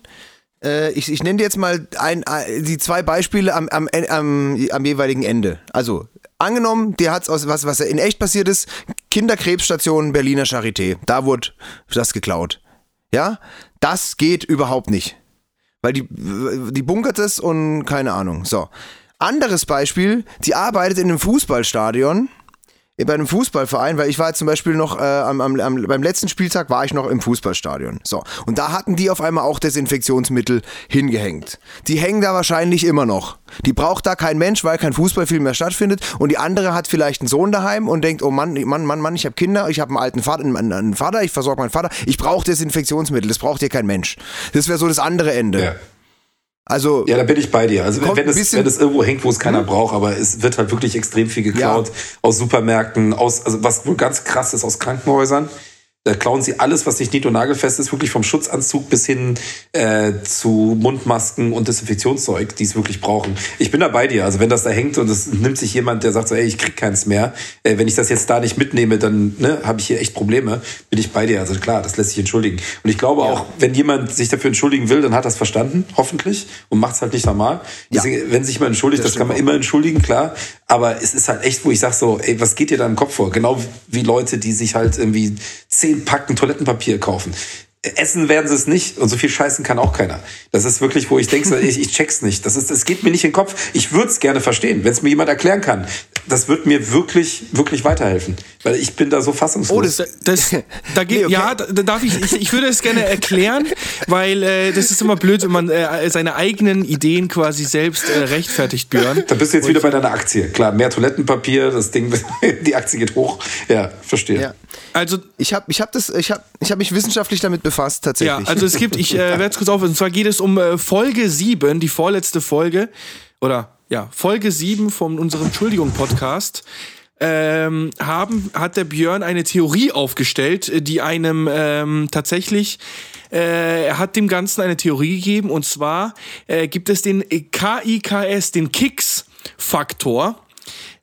Äh, ich, ich nenne dir jetzt mal ein, ein, die zwei Beispiele am, am, am, am jeweiligen Ende. Also, angenommen, der hat aus was, was in echt passiert ist, Kinderkrebsstation Berliner Charité. Da wurde das geklaut. Ja, das geht überhaupt nicht. Weil die, die bunkert es und keine Ahnung. So. Anderes Beispiel, die arbeitet in einem Fußballstadion bei einem Fußballverein, weil ich war jetzt zum Beispiel noch äh, am, am, am, beim letzten Spieltag war ich noch im Fußballstadion. So. Und da hatten die auf einmal auch Desinfektionsmittel hingehängt. Die hängen da wahrscheinlich immer noch. Die braucht da kein Mensch, weil kein Fußballfilm mehr stattfindet. Und die andere hat vielleicht einen Sohn daheim und denkt, oh Mann, Mann, Mann, Mann, ich habe Kinder, ich habe einen alten Vater, einen, einen Vater, ich versorge meinen Vater, ich brauche Desinfektionsmittel, das braucht hier kein Mensch. Das wäre so das andere Ende. Ja. Also ja, da bin ich bei dir. Also wenn es, wenn es irgendwo hängt, wo es keiner hm? braucht, aber es wird halt wirklich extrem viel geklaut ja. aus Supermärkten, aus also was wohl ganz krass ist aus Krankenhäusern. Da klauen sie alles, was nicht nied- und nagelfest ist, wirklich vom Schutzanzug bis hin äh, zu Mundmasken und Desinfektionszeug, die es wirklich brauchen. Ich bin da bei dir. Also wenn das da hängt und es nimmt sich jemand, der sagt so, ey, ich krieg keins mehr, äh, wenn ich das jetzt da nicht mitnehme, dann ne, habe ich hier echt Probleme, bin ich bei dir. Also klar, das lässt sich entschuldigen. Und ich glaube ja. auch, wenn jemand sich dafür entschuldigen will, dann hat das verstanden, hoffentlich, und macht es halt nicht normal. Deswegen, ja. wenn sich jemand entschuldigt, das, das kann man auch. immer entschuldigen, klar. Aber es ist halt echt, wo ich sag so, ey, was geht dir da im Kopf vor? Genau wie Leute, die sich halt irgendwie zehn Packen Toilettenpapier kaufen. Essen werden sie es nicht und so viel scheißen kann auch keiner. Das ist wirklich, wo ich denke, ich, ich check's nicht. Das ist, es geht mir nicht in den Kopf. Ich würde es gerne verstehen, wenn es mir jemand erklären kann. Das wird mir wirklich, wirklich weiterhelfen, weil ich bin da so fassungslos. Oh, das, das (laughs) da geht, nee, okay. ja, da darf ich, ich, ich würde es gerne erklären, weil äh, das ist immer blöd, wenn man äh, seine eigenen Ideen quasi selbst äh, rechtfertigt, Björn. Da bist du jetzt und wieder bei deiner Aktie. Klar, mehr Toilettenpapier, das Ding, (laughs) die Aktie geht hoch. Ja, verstehe. Ja. Also ich habe, ich habe das, ich habe, ich habe mich wissenschaftlich damit befasst befasst, tatsächlich. Ja, also es gibt, ich äh, (laughs) werde es kurz auf, und zwar geht es um äh, Folge 7, die vorletzte Folge, oder ja, Folge 7 von unserem Entschuldigung-Podcast. Ähm, haben, hat der Björn eine Theorie aufgestellt, die einem ähm, tatsächlich, äh, er hat dem Ganzen eine Theorie gegeben und zwar äh, gibt es den KIKS, den Kicks-Faktor.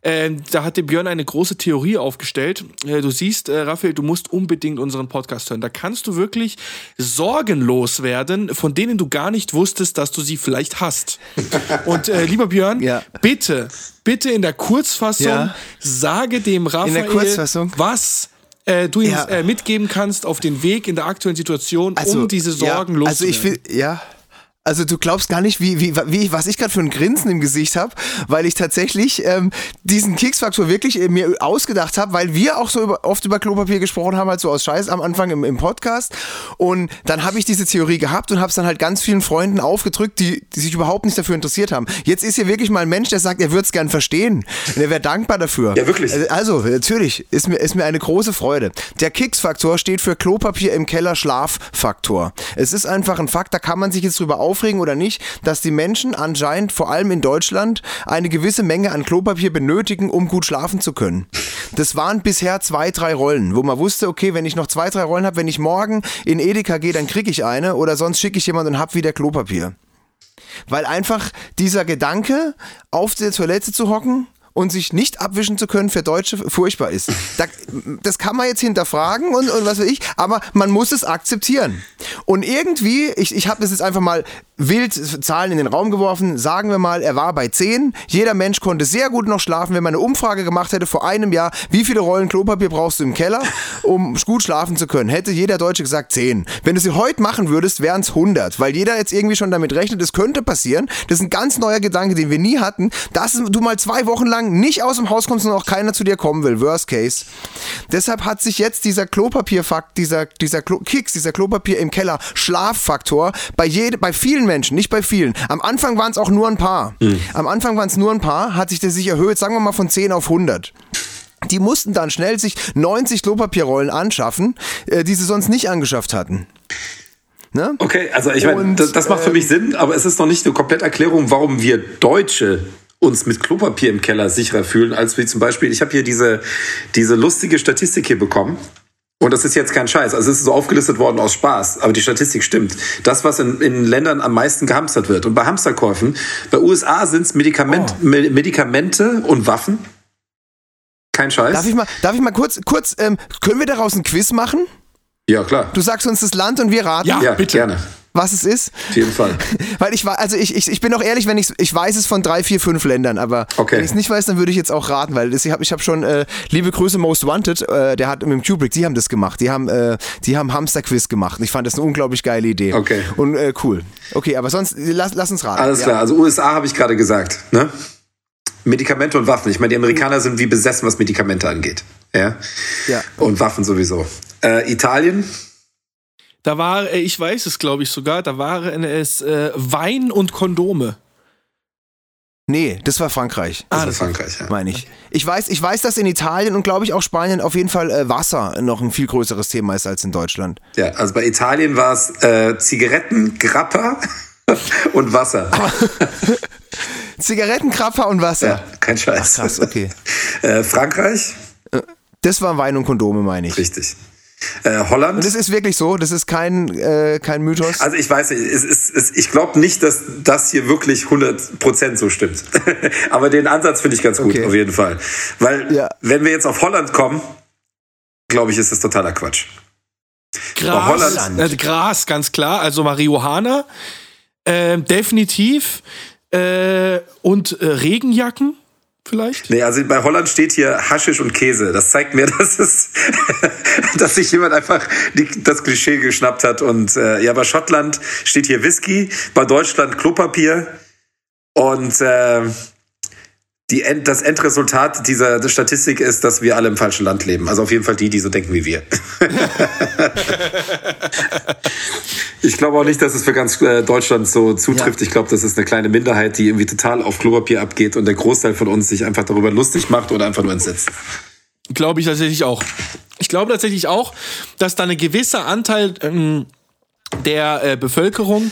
Äh, da hat der Björn eine große Theorie aufgestellt. Äh, du siehst, äh, Raphael, du musst unbedingt unseren Podcast hören. Da kannst du wirklich sorgenlos werden, von denen du gar nicht wusstest, dass du sie vielleicht hast. (laughs) Und äh, lieber Björn, ja. bitte, bitte in der Kurzfassung ja. sage dem Raphael, was äh, du ihm ja. äh, mitgeben kannst auf den Weg in der aktuellen Situation, also, um diese Sorgen ja, Also ich will, ja, Also du glaubst gar nicht, wie, wie, wie was ich gerade für ein Grinsen im Gesicht habe, weil ich tatsächlich ähm, diesen Keksfaktor wirklich äh, mir ausgedacht habe, weil wir auch so über, oft über Klopapier gesprochen haben, halt so aus Scheiß am Anfang im, im Podcast. Und dann habe ich diese Theorie gehabt und habe es dann halt ganz vielen Freunden aufgedrückt, die, die sich überhaupt nicht dafür interessiert haben. Jetzt ist hier wirklich mal ein Mensch, der sagt, er würde es gern verstehen. Und er wäre dankbar dafür. Ja, wirklich. Also, natürlich, ist mir, ist mir eine große Freude. Der Keksfaktor steht für Klopapier im Keller Schlaffaktor. Es ist einfach ein Fakt, da kann man sich jetzt drüber aufregen oder nicht, dass die Menschen anscheinend vor allem in Deutschland eine gewisse Menge an Klopapier benötigen, um gut schlafen zu können. Das waren bisher zwei, drei Rollen, wo man wusste, okay, wenn ich noch zwei, drei Rollen habe, wenn ich morgen in Edeka gehe, dann kriege ich eine oder sonst schicke ich jemanden und hab wieder Klopapier. Weil einfach dieser Gedanke, auf der Toilette zu hocken und sich nicht abwischen zu können, für Deutsche furchtbar ist. Da, das kann man jetzt hinterfragen und, und was weiß ich, aber man muss es akzeptieren. Und irgendwie, ich, ich habe das jetzt einfach mal wild Zahlen in den Raum geworfen, sagen wir mal, er war bei 10. Jeder Mensch konnte sehr gut noch schlafen, wenn man eine Umfrage gemacht hätte vor einem Jahr, wie viele Rollen Klopapier brauchst du im Keller, um gut schlafen zu können, hätte jeder Deutsche gesagt 10. Wenn du sie heute machen würdest, wären es 100, weil jeder jetzt irgendwie schon damit rechnet, es könnte passieren. Das ist ein ganz neuer Gedanke, den wir nie hatten, dass du mal zwei Wochen lang nicht aus dem Haus kommst und auch keiner zu dir kommen will. Worst case. Deshalb hat sich jetzt dieser Klopapierfakt, dieser, dieser Klo Kicks, dieser Klopapier im Keller Schlaffaktor bei, jede, bei vielen Menschen, nicht bei vielen. Am Anfang waren es auch nur ein paar. Am Anfang waren es nur ein paar, hat sich der sich erhöht, sagen wir mal von 10 auf 100. Die mussten dann schnell sich 90 Klopapierrollen anschaffen, äh, die sie sonst nicht angeschafft hatten. Ne? Okay, also ich meine, das, das macht für ähm, mich Sinn, aber es ist noch nicht eine komplette Erklärung, warum wir Deutsche uns mit Klopapier im Keller sicherer fühlen, als wie zum Beispiel, ich habe hier diese, diese lustige Statistik hier bekommen. Und das ist jetzt kein Scheiß. Also es ist so aufgelistet worden aus Spaß, aber die Statistik stimmt. Das, was in, in Ländern am meisten gehamstert wird. Und bei Hamsterkäufen, bei USA sind es Medikament, Oh. Me- Medikamente und Waffen. Kein Scheiß. Darf ich mal, darf ich mal kurz, kurz, ähm, können wir daraus ein Quiz machen? ja, klar. Du sagst uns das Land und wir raten, Ja. Ja, bitte. gerne. Was es ist. Auf jeden Fall. (laughs) Weil ich war, also ich, ich, ich bin auch ehrlich, wenn ich ich weiß es von drei, vier, fünf Ländern, aber Okay. wenn ich es nicht weiß, dann würde ich jetzt auch raten, weil das, ich habe ich hab schon äh, liebe Grüße Most Wanted, äh, der hat mit dem Kubrick, die haben das gemacht, die haben äh, die haben Hamster-Quiz gemacht. Ich fand das eine unglaublich geile Idee. Okay. Und äh, cool. Okay, aber sonst lass, lass uns raten. Alles Ja. klar, also USA habe ich gerade gesagt. Ne? Medikamente und Waffen. Ich meine, die Amerikaner sind wie besessen, was Medikamente angeht. Ja. Ja. Und Waffen sowieso. Äh, Italien, Da war, äh, ich weiß es, glaube ich sogar, da waren es äh, Wein und Kondome. Nee, das war Frankreich. das Ah, ist das- Frankreich. Ja. meine ich. Ich weiß, ich weiß, dass in Italien und glaube ich auch Spanien auf jeden Fall äh, Wasser noch ein viel größeres Thema ist als in Deutschland. ja, also bei Italien war es äh, Zigaretten, Grappa (laughs) und Wasser. (laughs) Zigaretten, Krapper und Wasser. Ja, kein Scheiß. Ach, krass, okay. (laughs) Äh, Frankreich, Das war Wein und Kondome, meine ich. richtig. Äh, Holland. Und das ist wirklich so, das ist kein, äh, kein Mythos. Also ich weiß nicht, es ist, es, ich glaube nicht, dass das hier wirklich 100% so stimmt. (laughs) Aber den Ansatz finde ich ganz gut, Okay. auf jeden Fall. Weil Ja. wenn wir jetzt auf Holland kommen, glaube ich, ist das totaler Quatsch. Gras, Holland. äh, Gras, ganz klar. Also Marihuana, ähm, definitiv. Äh, und äh, Regenjacken vielleicht. Nee, also bei Holland steht hier Haschisch und Käse. Das zeigt mir, (laughs) dass es, dass sich jemand einfach die, das Klischee geschnappt hat. Und äh, ja, bei Schottland steht hier Whisky, bei Deutschland Klopapier und äh, die End, das Endresultat dieser Statistik ist, dass wir alle im falschen Land leben. Also auf jeden Fall die, die so denken wie wir. (laughs) (laughs) ich glaube auch nicht, dass es für ganz äh, Deutschland so zutrifft. Ich glaube, das ist eine kleine Minderheit, die irgendwie total auf Klopapier abgeht und der Großteil von uns sich einfach darüber lustig macht oder einfach nur entsetzt. Glaube ich tatsächlich auch. Ich glaube tatsächlich auch, dass da ein gewisser Anteil ähm, der äh, Bevölkerung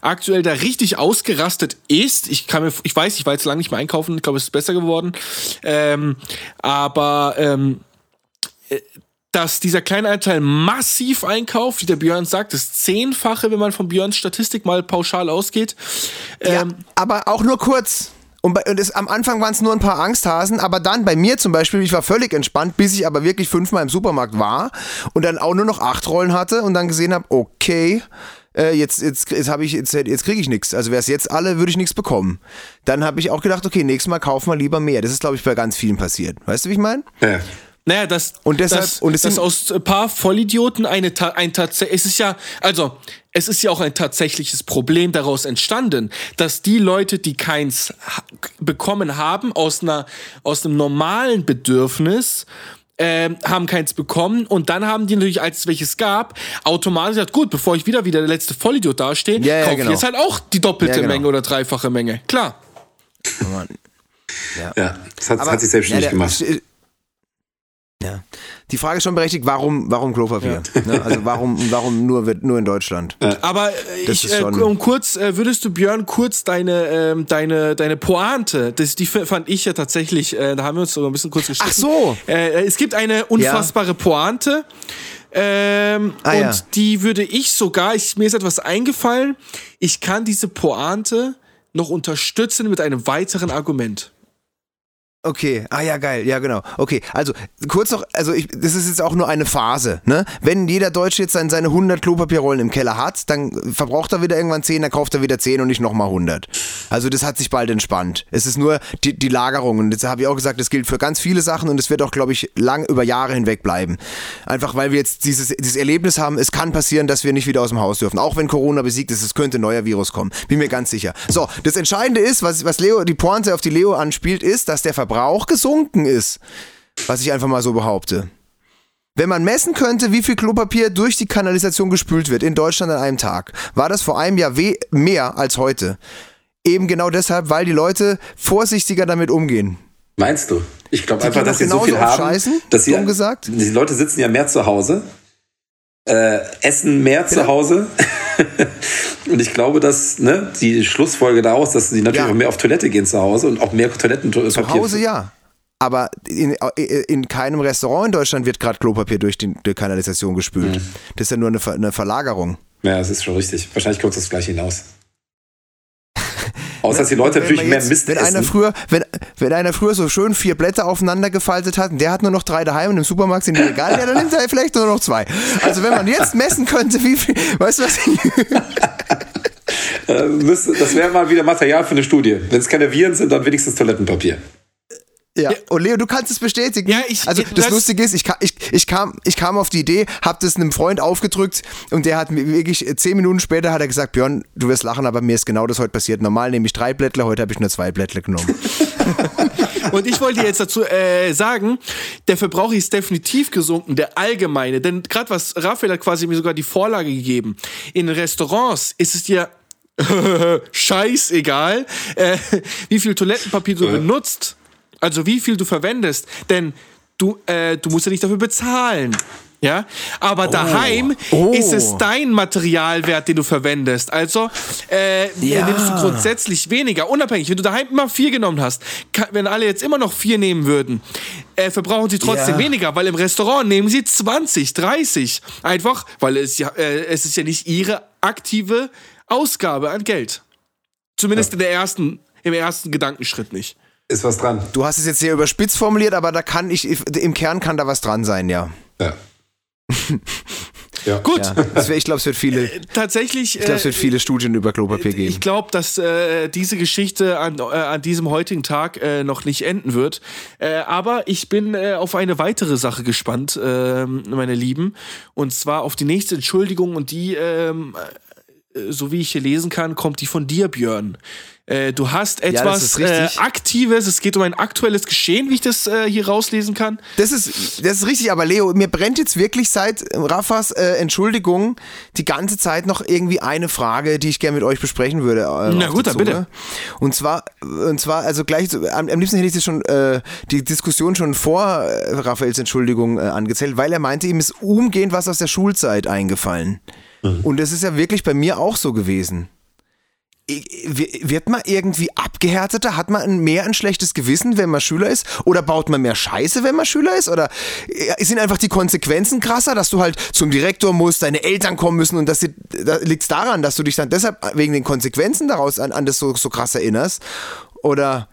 aktuell da richtig ausgerastet ist. Ich kann mir, ich weiß, ich war jetzt lange nicht mehr einkaufen. Ich glaube, es ist besser geworden. Ähm, aber ähm, äh, dass dieser kleine Anteil massiv einkauft, wie der Björn sagt, das Zehnfache, wenn man von Björns Statistik mal pauschal ausgeht. ja, Ähm, aber auch nur kurz. Und, bei, und es, am Anfang waren es nur ein paar Angsthasen, aber dann bei mir zum Beispiel, ich war völlig entspannt, bis ich aber wirklich fünfmal im Supermarkt war und dann auch nur noch acht Rollen hatte und dann gesehen habe, okay, äh, jetzt, jetzt, jetzt, hab ich, jetzt, jetzt kriege ich nichts. Also wäre es jetzt alle, würde ich nichts bekommen. Dann habe ich auch gedacht, okay, nächstes Mal kaufen wir lieber mehr. Das ist, glaube ich, bei ganz vielen passiert. Weißt du, wie ich meine? Ja. Naja, dass, Und deshalb- dass, und es dass sind- aus ein paar Vollidioten eine, ein tatsächlich, es ist ja, also, es ist ja auch ein tatsächliches Problem daraus entstanden, dass die Leute, die keins bekommen haben, aus einer, aus einem normalen Bedürfnis, ähm, haben keins bekommen und dann haben die natürlich, als es welches gab, automatisch gesagt, gut, bevor ich wieder wieder der letzte Vollidiot dastehe, Ja, ja, kaufe genau. ich jetzt halt auch die doppelte Ja, genau. Menge oder dreifache Menge. Klar. Ja, das hat, Aber- hat sich selbstständig ja, der- gemacht. Ja. Die Frage ist schon berechtigt, warum, warum Klopapier? Ne? Also warum, warum nur, nur in Deutschland? Aber äh, Das ich, ist äh, schon- um kurz, äh, würdest du Björn kurz deine, ähm, deine, deine Pointe, das, die fand ich ja tatsächlich, äh, da haben wir uns sogar ein bisschen kurz gestritten. Ach so. Äh, es gibt eine unfassbare Pointe. Ähm, Ah, und ja. die würde ich sogar, ich, mir ist etwas eingefallen, ich kann diese Pointe noch unterstützen mit einem weiteren Argument. Okay, ah ja, geil, ja genau. Okay, also kurz noch, also ich, das ist jetzt auch nur eine Phase, ne? Wenn jeder Deutsche jetzt seine, seine 100 Klopapierrollen im Keller hat, dann verbraucht er wieder irgendwann 10, dann kauft er wieder 10 und nicht nochmal 100. Also das hat sich bald entspannt. Es ist nur die, die Lagerung und jetzt habe ich auch gesagt, das gilt für ganz viele Sachen und es wird auch, glaube ich, lang über Jahre hinweg bleiben. Einfach weil wir jetzt dieses, dieses Erlebnis haben, es kann passieren, dass wir nicht wieder aus dem Haus dürfen. Auch wenn Corona besiegt ist, es könnte ein neuer Virus kommen. Bin mir ganz sicher. So, das Entscheidende ist, was, was Leo, die Pointe auf die Leo anspielt, ist, dass der Verbrauch gesunken ist. Was ich einfach mal so behaupte. Wenn man messen könnte, wie viel Klopapier durch die Kanalisation gespült wird in Deutschland an einem Tag, war das vor einem Jahr weh mehr als heute. Eben genau deshalb, weil die Leute vorsichtiger damit umgehen. Meinst du? Ich glaube einfach, dass sie so viel haben, dass sie, gesagt. die Leute sitzen ja mehr zu Hause, äh, essen mehr zu Ja. Hause. (laughs) und ich glaube, dass ne, die Schlussfolge daraus, dass sie natürlich Ja. auch mehr auf Toilette gehen zu Hause und auch mehr Toilettenpapier. Zu Hause ja. Aber in, in keinem Restaurant in Deutschland wird gerade Klopapier durch die, die Kanalisation gespült. Mhm. Das ist ja nur eine, Ver- eine Verlagerung. Ja, das ist schon richtig. Wahrscheinlich kommt das gleich hinaus. Außer dass die Leute Wenn natürlich man mehr jetzt- Mist wenn essen. Einer früher, wenn, wenn einer früher so schön vier Blätter aufeinander gefaltet hat und der hat nur noch drei daheim und im Supermarkt sind die egal, ja, dann nimmt er vielleicht nur noch zwei. Also wenn man jetzt messen könnte, wie viel, weißt du was? (laughs) Äh, das wäre mal wieder Material für eine Studie. Wenn es keine Viren sind, dann wenigstens Toilettenpapier. Ja. Und Leo, du kannst es bestätigen. Ja, ich- also das, das- Lustige ist, ich, ich, ich, kam, ich kam auf die Idee, hab das einem Freund aufgedrückt und der hat mir wirklich äh, zehn Minuten später hat er gesagt, Björn, du wirst lachen, aber mir ist genau das heute passiert. Normal nehme ich drei Blättler, heute habe ich nur zwei Blättler genommen. (laughs) Und ich wollte jetzt dazu äh, sagen, der Verbrauch ist definitiv gesunken, der allgemeine. Denn gerade was Raphael hat quasi mir sogar die Vorlage gegeben. In Restaurants ist es dir (laughs) scheißegal, äh, wie viel Toilettenpapier du Ja. benutzt. Also wie viel du verwendest. Denn du, äh, du musst ja nicht dafür bezahlen. Ja, aber daheim Oh. ist es dein Materialwert, den du verwendest. Also äh, Ja. nimmst du grundsätzlich weniger, unabhängig. Wenn du daheim immer vier genommen hast, ka- wenn alle jetzt immer noch vier nehmen würden, äh, verbrauchen sie trotzdem Ja. weniger, weil im Restaurant nehmen sie 20, 30. Einfach, weil es ja, äh, es ist ja nicht ihre aktive Ausgabe an Geld. Zumindest in der ersten, im ersten Gedankenschritt nicht. Ist was dran. Du hast es jetzt sehr überspitzt formuliert, aber da kann ich, im Kern kann da was dran sein, ja. Ja. (laughs) ja. Gut, ja. Das wär, ich glaube, es wird viele, tatsächlich. ich glaube, es wird äh, viele Studien über Klopapier geben. Ich glaube, dass äh, diese Geschichte an, äh, an diesem heutigen Tag äh, noch nicht enden wird. Äh, aber ich bin äh, auf eine weitere Sache gespannt, äh, meine Lieben. Und zwar auf die nächste Entschuldigung. Und die, ähm, äh, so wie ich hier lesen kann, kommt die von dir, Björn. Äh, du hast etwas ist äh, richtig. Aktives, es geht um ein aktuelles Geschehen, wie ich das äh, hier rauslesen kann. Das ist, das ist richtig, aber Leo, mir brennt jetzt wirklich seit Raffas äh, Entschuldigung die ganze Zeit noch irgendwie eine Frage, die ich gerne mit euch besprechen würde. Äh, Na gut, dann bitte. Und zwar, und zwar, also gleich, am, am liebsten hätte ich das schon, äh, die Diskussion schon vor äh, Raphaels Entschuldigung äh, angezählt, weil er meinte, ihm ist umgehend was aus der Schulzeit eingefallen. Und das ist ja wirklich bei mir auch so gewesen. Wird man irgendwie abgehärteter? Hat man mehr ein schlechtes Gewissen, wenn man Schüler ist? Oder baut man mehr Scheiße, wenn man Schüler ist? Oder äh, sind einfach die Konsequenzen krasser, dass du halt zum Direktor musst, deine Eltern kommen müssen und das da liegt daran, dass du dich dann deshalb wegen den Konsequenzen daraus an, an das so, so krass erinnerst? Oder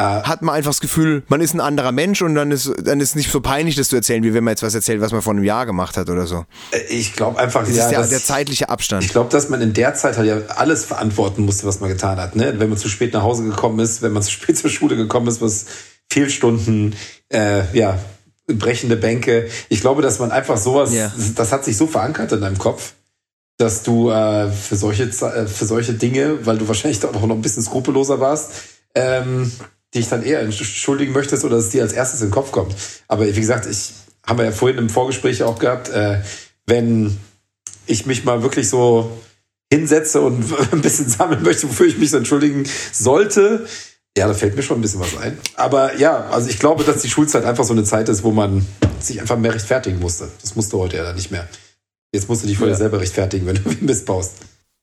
hat man einfach das Gefühl, man ist ein anderer Mensch und dann ist dann ist nicht so peinlich, das zu erzählen, wie wenn man jetzt was erzählt, was man vor einem Jahr gemacht hat oder so. Äh, Ich glaube einfach, Das ja, ist der, dass- der zeitliche Abstand. Ich glaube, dass man in der Zeit halt ja alles verantworten musste, was man getan hat. Ne? Wenn man zu spät nach Hause gekommen ist, wenn man zu spät (laughs) zur Schule gekommen ist, was Fehlstunden, äh, ja, brechende Bänke. Ich glaube, dass man einfach sowas, Ja. das hat sich so verankert in deinem Kopf, dass du äh, für solche äh, für solche Dinge, weil du wahrscheinlich auch noch ein bisschen skrupelloser warst, ähm, dich dann eher entschuldigen möchtest oder dass es dir als erstes in den Kopf kommt. Aber wie gesagt, ich haben wir ja vorhin im Vorgespräch auch gehabt, äh, wenn ich mich mal wirklich so hinsetze und (laughs) ein bisschen sammeln möchte, wofür ich mich so entschuldigen sollte, ja, da fällt mir schon ein bisschen was ein. Aber ja, also ich glaube, dass die Schulzeit einfach so eine Zeit ist, wo man sich einfach mehr rechtfertigen musste. Das musst du heute ja dann nicht mehr. Jetzt musst du dich vor dir selber rechtfertigen, wenn du (laughs) Mist baust.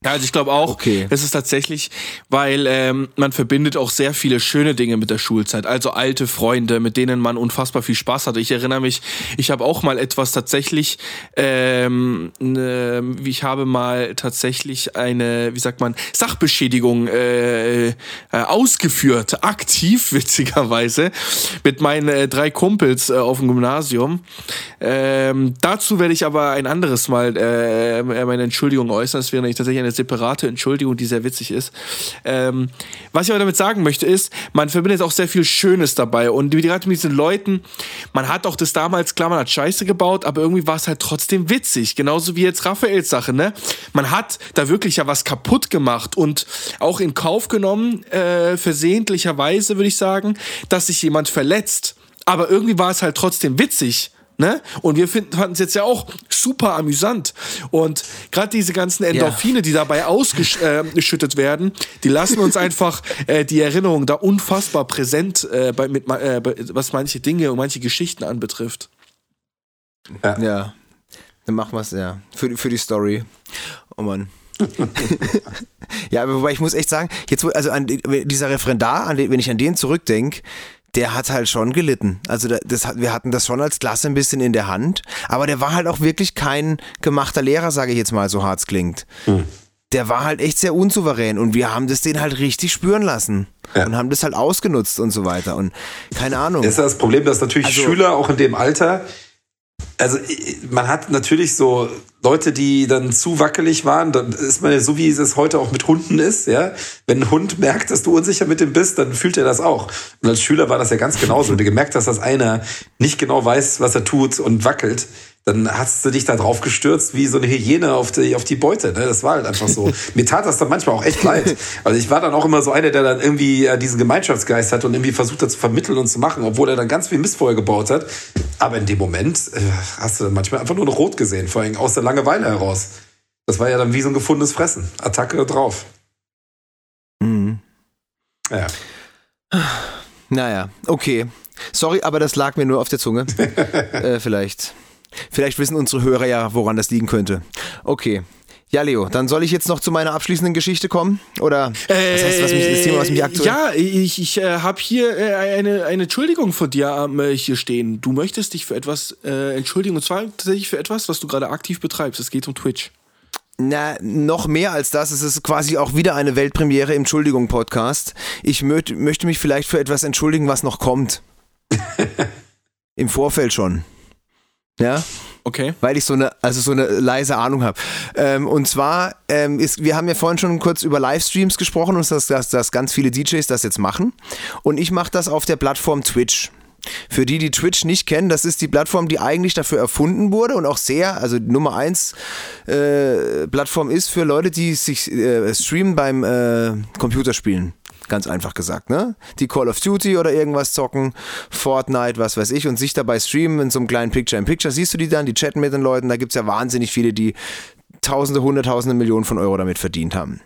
Ja, also ich glaube auch, Okay. es ist tatsächlich, weil ähm, man verbindet auch sehr viele schöne Dinge mit der Schulzeit. Also alte Freunde, mit denen man unfassbar viel Spaß hatte. Ich erinnere mich, ich habe auch mal etwas tatsächlich, ähm, ne, ich habe mal tatsächlich eine, wie sagt man, Sachbeschädigung äh, äh, ausgeführt, aktiv (laughs) witzigerweise, mit meinen äh, drei Kumpels äh, auf dem Gymnasium. Ähm, dazu werde ich aber ein anderes Mal äh, meine Entschuldigung äußern. Das wäre nämlich tatsächlich eine separate Entschuldigung, die sehr witzig ist. Ähm, was ich aber damit sagen möchte, ist, man verbindet auch sehr viel Schönes dabei. Und gerade mit diesen Leuten, man hat auch das damals, klar, man hat Scheiße gebaut, aber irgendwie war es halt trotzdem witzig. Genauso wie jetzt Raphaels Sache, ne? Man hat da wirklich ja was kaputt gemacht und auch in Kauf genommen, äh, versehentlicherweise würde ich sagen, dass sich jemand verletzt. Aber irgendwie war es halt trotzdem witzig. Ne? Und wir finden- fanden es jetzt ja auch super amüsant. Und gerade diese ganzen Endorphine, die dabei ausgeschüttet werden, die lassen uns einfach äh, die Erinnerung da unfassbar präsent, äh, bei, mit, äh, was manche Dinge und manche Geschichten anbetrifft. Ja. Dann machen wir es, ja. Für, die- für die Story. Oh Mann. (laughs) ja, aber wobei ich muss echt sagen, jetzt, also an die- dieser Referendar, an den, wenn ich an den zurückdenke, der hat halt schon gelitten. Also da- das, wir hatten das schon als Klasse ein bisschen in der Hand, aber der war halt auch wirklich kein gemachter Lehrer, sage ich jetzt mal, so hart es klingt. Der war halt echt sehr unsouverän und wir haben das den halt richtig spüren lassen Ja. und haben das halt ausgenutzt und so weiter und keine Ahnung. Das ist ja das Problem, dass natürlich Also- Schüler auch in dem Alter, also man hat natürlich so Leute, die dann zu wackelig waren, dann ist man ja so, wie es heute auch mit Hunden ist, ja. Wenn ein Hund merkt, dass du unsicher mit dem bist, dann fühlt er das auch. Und als Schüler war das ja ganz genauso. Wenn du gemerkt hast, dass einer nicht genau weiß, was er tut und wackelt, dann hast du dich da drauf gestürzt wie so eine Hyäne auf die, auf die Beute. Ne? Das war halt einfach so. (laughs) Mir tat das dann manchmal auch echt leid. Also ich war dann auch immer so einer, der dann irgendwie äh, diesen Gemeinschaftsgeist hat und irgendwie versucht hat zu vermitteln und zu machen, obwohl er dann ganz viel Mist vorher gebaut hat. Aber in dem Moment äh, hast du dann manchmal einfach nur noch rot gesehen, vor allem aus der Langeweile heraus. Das war ja dann wie so ein gefundenes Fressen. Attacke drauf. Mhm. Ja. Naja, okay. Sorry, aber das lag mir nur auf der Zunge. (laughs) äh, vielleicht. Vielleicht wissen unsere Hörer ja, woran das liegen könnte. Okay. Ja, Leo, dann soll ich jetzt noch zu meiner abschließenden Geschichte kommen? Oder was heißt, was mich, das Thema, was mich aktuell. Ja, ich, ich äh, habe hier äh, eine, eine Entschuldigung von dir ähm, äh, hier stehen. Du möchtest dich für etwas äh, entschuldigen und zwar tatsächlich für etwas, was du gerade aktiv betreibst. Es geht um Twitch. Na, noch mehr als das. Es ist quasi auch wieder eine Weltpremiere im Entschuldigung-Podcast. Ich möt, möchte mich vielleicht für etwas entschuldigen, was noch kommt. (laughs) Im Vorfeld schon. Ja? Okay. weil ich so eine, also so eine leise Ahnung habe. Ähm, und zwar, ähm, ist, wir haben ja vorhin schon kurz über Livestreams gesprochen und dass, dass, dass ganz viele DJs das jetzt machen. Und ich mache das auf der Plattform Twitch. Für die, die Twitch nicht kennen, das ist die Plattform, die eigentlich dafür erfunden wurde und auch sehr, also Nummer eins äh, Plattform ist für Leute, die sich äh, streamen beim äh, Computerspielen. Ganz einfach gesagt, ne? Die Call of Duty oder irgendwas zocken, Fortnite, was weiß ich, und sich dabei streamen in so einem kleinen Picture-in-Picture. Siehst du die dann, die chatten mit den Leuten, da gibt's ja wahnsinnig viele, die Tausende, Hunderttausende, Millionen von Euro damit verdient haben.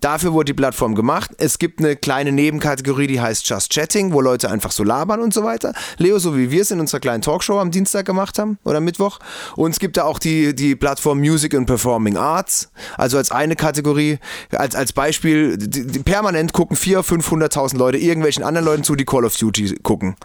Dafür wurde die Plattform gemacht. Es gibt eine kleine Nebenkategorie, die heißt Just Chatting, wo Leute einfach so labern und so weiter. Leo, so wie wir es in unserer kleinen Talkshow am Dienstag gemacht haben oder Mittwoch. Und es gibt da auch die, die Plattform Music and Performing Arts, also als eine Kategorie, als, als Beispiel, die, die permanent gucken 400.000, 500.000 Leute irgendwelchen anderen Leuten zu, die Call of Duty gucken.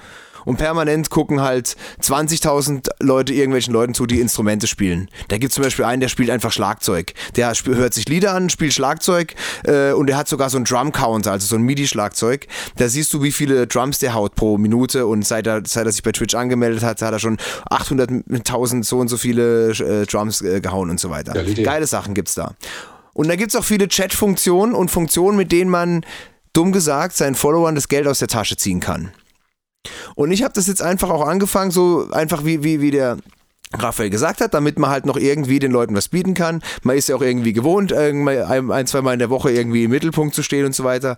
Und permanent gucken halt 20.000 Leute irgendwelchen Leuten zu, die Instrumente spielen. Da gibt es zum Beispiel einen, der spielt einfach Schlagzeug. Der hört sich Lieder an, spielt Schlagzeug äh, und der hat sogar so einen Drum-Counter, also so ein MIDI-Schlagzeug. Da siehst du, wie viele Drums der haut pro Minute und seit er, seit er sich bei Twitch angemeldet hat, hat er schon 800.000 so und so viele äh, Drums äh, gehauen und so weiter. Geile Idee. Geile Sachen gibt's da. Und da gibt's auch viele Chat-Funktionen und Funktionen, mit denen man, dumm gesagt, seinen Followern das Geld aus der Tasche ziehen kann. Und ich habe das jetzt einfach auch angefangen, so einfach wie, wie, wie der Raphael gesagt hat, damit man halt noch irgendwie den Leuten was bieten kann. Man ist ja auch irgendwie gewohnt, ein zwei Mal in der Woche irgendwie im Mittelpunkt zu stehen und so weiter.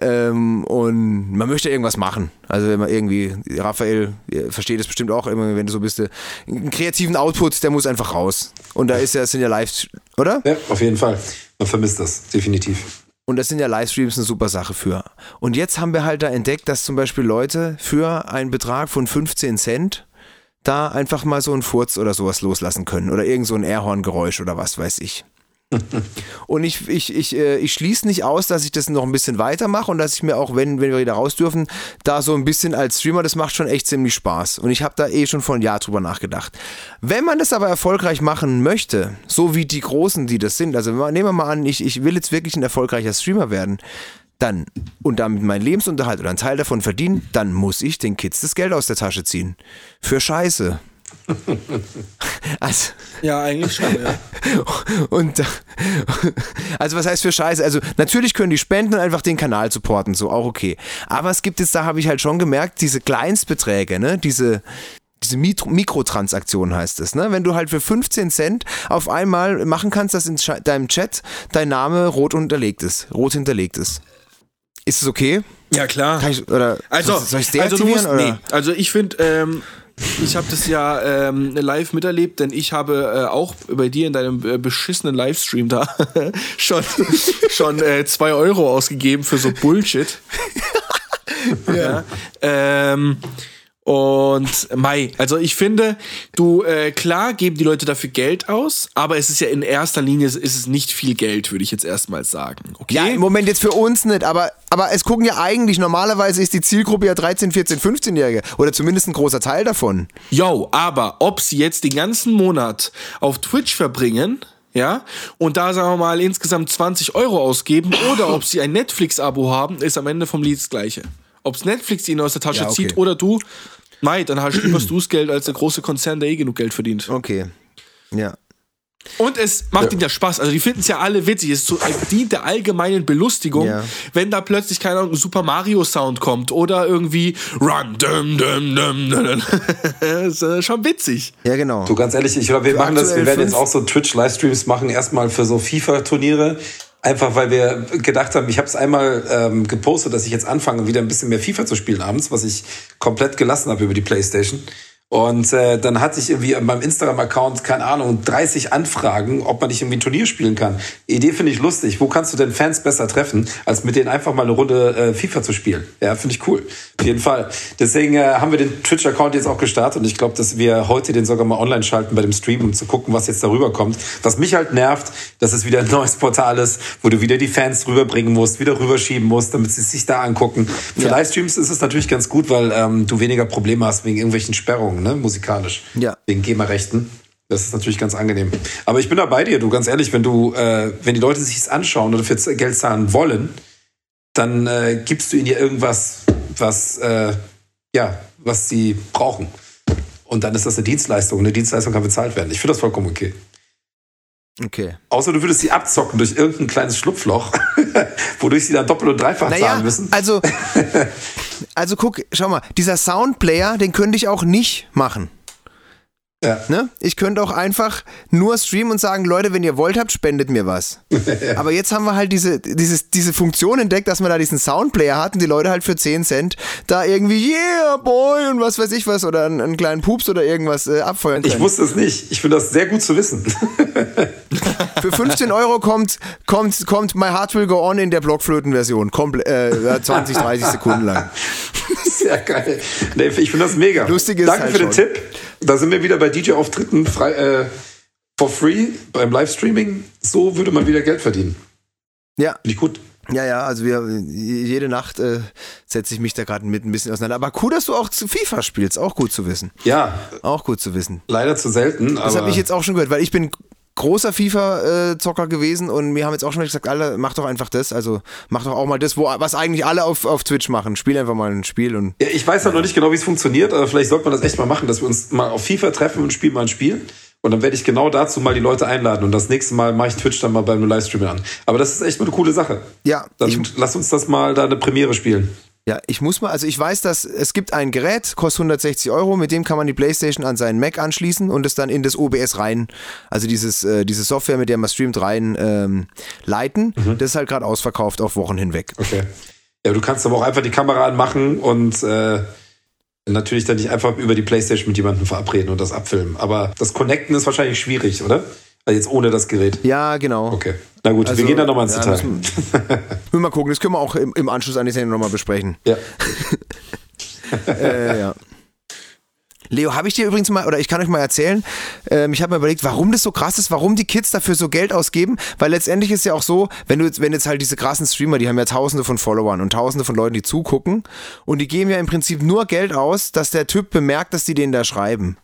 Ähm, und man möchte irgendwas machen. Also wenn man irgendwie, Raphael versteht es bestimmt auch, immer wenn du so bist, äh, einen kreativen Output, der muss einfach raus. Und da ist ja, sind ja live, oder? Ja, auf jeden Fall. Man vermisst das, definitiv. Und das sind ja Livestreams eine super Sache für. Und jetzt haben wir halt da entdeckt, dass zum Beispiel Leute für einen Betrag von 15 Cent da einfach mal so einen Furz oder sowas loslassen können oder irgend so ein Airhorngeräusch oder was weiß ich. Und ich, ich, ich, äh, ich schließe nicht aus, dass ich das noch ein bisschen weitermache und dass ich mir auch, wenn, wenn wir wieder raus dürfen, da so ein bisschen als Streamer, das macht schon echt ziemlich Spaß. Und ich habe da eh schon vor ein Jahr drüber nachgedacht. Wenn man das aber erfolgreich machen möchte, so wie die Großen, die das sind, also nehmen wir mal an, ich, ich will jetzt wirklich ein erfolgreicher Streamer werden, dann und damit meinen Lebensunterhalt oder einen Teil davon verdienen, dann muss ich den Kids das Geld aus der Tasche ziehen. Für Scheiße. (laughs) also, ja, eigentlich schon, ja. (laughs) Und also was heißt für Scheiße? Also natürlich können die spenden und einfach den Kanal supporten, so auch okay. Aber es gibt jetzt, da habe ich halt schon gemerkt, diese Kleinstbeträge, ne, diese diese Mikrotransaktion heißt es, ne? Wenn du halt für 15 Cent auf einmal machen kannst, dass in deinem Chat dein Name rot unterlegt ist, rot hinterlegt ist. Ist es okay? Ja, klar. Ich, oder also, soll ich also, du musst, oder? Nee, also ich finde, ähm, ich habe das ja ähm, live miterlebt, denn ich habe äh, auch bei dir in deinem äh, beschissenen Livestream da (laughs) schon, schon äh, zwei Euro ausgegeben für so Bullshit. (laughs) ja. ja. Ähm, und Mai, also ich finde, du, äh, klar geben die Leute dafür Geld aus, aber es ist ja in erster Linie ist es nicht viel Geld, würde ich jetzt erstmal sagen. Okay? Ja, im Moment jetzt für uns nicht, aber, aber es gucken ja eigentlich, normalerweise ist die Zielgruppe ja 13, 14, 15-Jährige oder zumindest ein großer Teil davon. Jo, aber ob sie jetzt den ganzen Monat auf Twitch verbringen, ja, und da sagen wir mal insgesamt 20 Euro ausgeben (coughs) oder ob sie ein Netflix-Abo haben, ist am Ende vom Lied das Gleiche. Ob Netflix ihn aus der Tasche ja, okay. zieht oder du, Mai, dann hast du lieber das Geld als der große Konzern, der eh genug Geld verdient. Okay. Ja. Und es macht ja. ihnen ja Spaß. Also die finden es ja alle witzig. Es dient der allgemeinen Belustigung, ja. wenn da plötzlich keine Ahnung, ein Super Mario Sound kommt oder irgendwie Run, dum, dum, dum, dum. (laughs) das ist schon witzig. Ja, genau. Du ganz ehrlich, ich glaube, wir machen das, wir werden jetzt auch so Twitch Livestreams machen, erstmal für so FIFA Turniere. Einfach weil wir gedacht haben, ich habe es einmal ähm, gepostet, dass ich jetzt anfange, wieder ein bisschen mehr FIFA zu spielen abends, was ich komplett gelassen habe über die Playstation. Und äh, dann hatte ich irgendwie an meinem Instagram-Account, keine Ahnung, 30 Anfragen, ob man nicht irgendwie ein Turnier spielen kann. Idee finde ich lustig. Wo kannst du denn Fans besser treffen, als mit denen einfach mal eine Runde äh, FIFA zu spielen? Ja, finde ich cool. Auf jeden Fall. Deswegen äh, haben wir den Twitch-Account jetzt auch gestartet und ich glaube, dass wir heute den sogar mal online schalten bei dem Stream, um zu gucken, was jetzt darüber kommt. Was mich halt nervt, dass es wieder ein neues Portal ist, wo du wieder die Fans rüberbringen musst, wieder rüberschieben musst, damit sie sich da angucken. Für ja. Livestreams ist es natürlich ganz gut, weil ähm, du weniger Probleme hast wegen irgendwelchen Sperrungen ne, musikalisch. Ja. Wegen GEMA-Rechten. Das ist natürlich ganz angenehm. Aber ich bin da bei dir, du, ganz ehrlich, wenn du, äh, wenn die Leute sich es anschauen oder für Geld zahlen wollen, dann äh, gibst du ihnen ja irgendwas, was, äh, ja, was sie brauchen. Und dann ist das eine Dienstleistung. Eine Dienstleistung kann bezahlt werden. Ich finde das vollkommen okay. Okay. Außer du würdest sie abzocken durch irgendein kleines Schlupfloch, (laughs) wodurch sie dann doppelt und dreifach naja, zahlen müssen. Also, (laughs) also guck, schau mal, dieser Soundplayer, den könnte ich auch nicht machen. Ja. Ne? Ich könnte auch einfach nur streamen und sagen, Leute, wenn ihr wollt habt, spendet mir was. (laughs) Aber jetzt haben wir halt diese, dieses, diese Funktion entdeckt, dass man da diesen Soundplayer hat und die Leute halt für 10 Cent da irgendwie, yeah, boy, und was weiß ich was, oder einen, einen kleinen Pups oder irgendwas äh, abfeuern können. Ich wusste es nicht. Ich finde das sehr gut zu wissen. (laughs) für 15 Euro kommt, kommt, kommt My Heart Will Go On in der Blockflöten-Version. Äh, 20, 30 Sekunden lang. (laughs) Sehr geil. Nee, ich finde das mega. Lustig ist Danke halt für schon. den Tipp. Da sind wir wieder bei DJ-Auftritten frei, äh, for free beim Livestreaming. So würde man wieder Geld verdienen. Ja. Finde ich gut. Ja, ja, also wir, jede Nacht äh, setze ich mich da gerade mit ein bisschen auseinander. Aber cool, dass du auch zu FIFA spielst, auch gut zu wissen. Ja. Auch gut zu wissen. Leider zu selten. Das habe ich jetzt auch schon gehört, weil ich bin großer FIFA-Zocker gewesen und wir haben jetzt auch schon gesagt, alle, mach doch einfach das. Also mach doch auch mal das, wo, was eigentlich alle auf, auf Twitch machen. Spiel einfach mal ein Spiel und. Ja, ich weiß halt noch nicht genau, wie es funktioniert, aber vielleicht sollte man das echt mal machen, dass wir uns mal auf FIFA treffen und spielen mal ein Spiel. Und dann werde ich genau dazu mal die Leute einladen. Und das nächste Mal mache ich Twitch dann mal beim Livestream an. Aber das ist echt mal eine coole Sache. Ja. Dann lass uns das mal da eine Premiere spielen. Ja, ich muss mal, also ich weiß, dass es gibt ein Gerät, kostet 160 Euro, mit dem kann man die Playstation an seinen Mac anschließen und es dann in das OBS rein, also dieses, äh, diese Software, mit der man streamt, rein ähm, leiten. Das ist halt gerade ausverkauft auf Wochen hinweg. Okay. Ja, du kannst aber auch einfach die Kamera anmachen und äh, natürlich dann nicht einfach über die Playstation mit jemandem verabreden und das abfilmen. Aber das Connecten ist wahrscheinlich schwierig, oder? Also jetzt ohne das Gerät. Ja, genau. Okay. Na gut, wir Also, gehen da nochmal ins ja, Detail. müssen wir mal gucken, das können wir auch im, im Anschluss an die Sendung nochmal besprechen. Ja. (laughs) äh, ja. Leo, habe ich dir übrigens mal, oder ich kann euch mal erzählen, ähm, ich habe mir überlegt, warum das so krass ist, warum die Kids dafür so Geld ausgeben, weil letztendlich ist ja auch so, wenn du jetzt, wenn jetzt halt diese krassen Streamer, die haben ja tausende von Followern und tausende von Leuten, die zugucken und die geben ja im Prinzip nur Geld aus, dass der Typ bemerkt, dass die den da schreiben.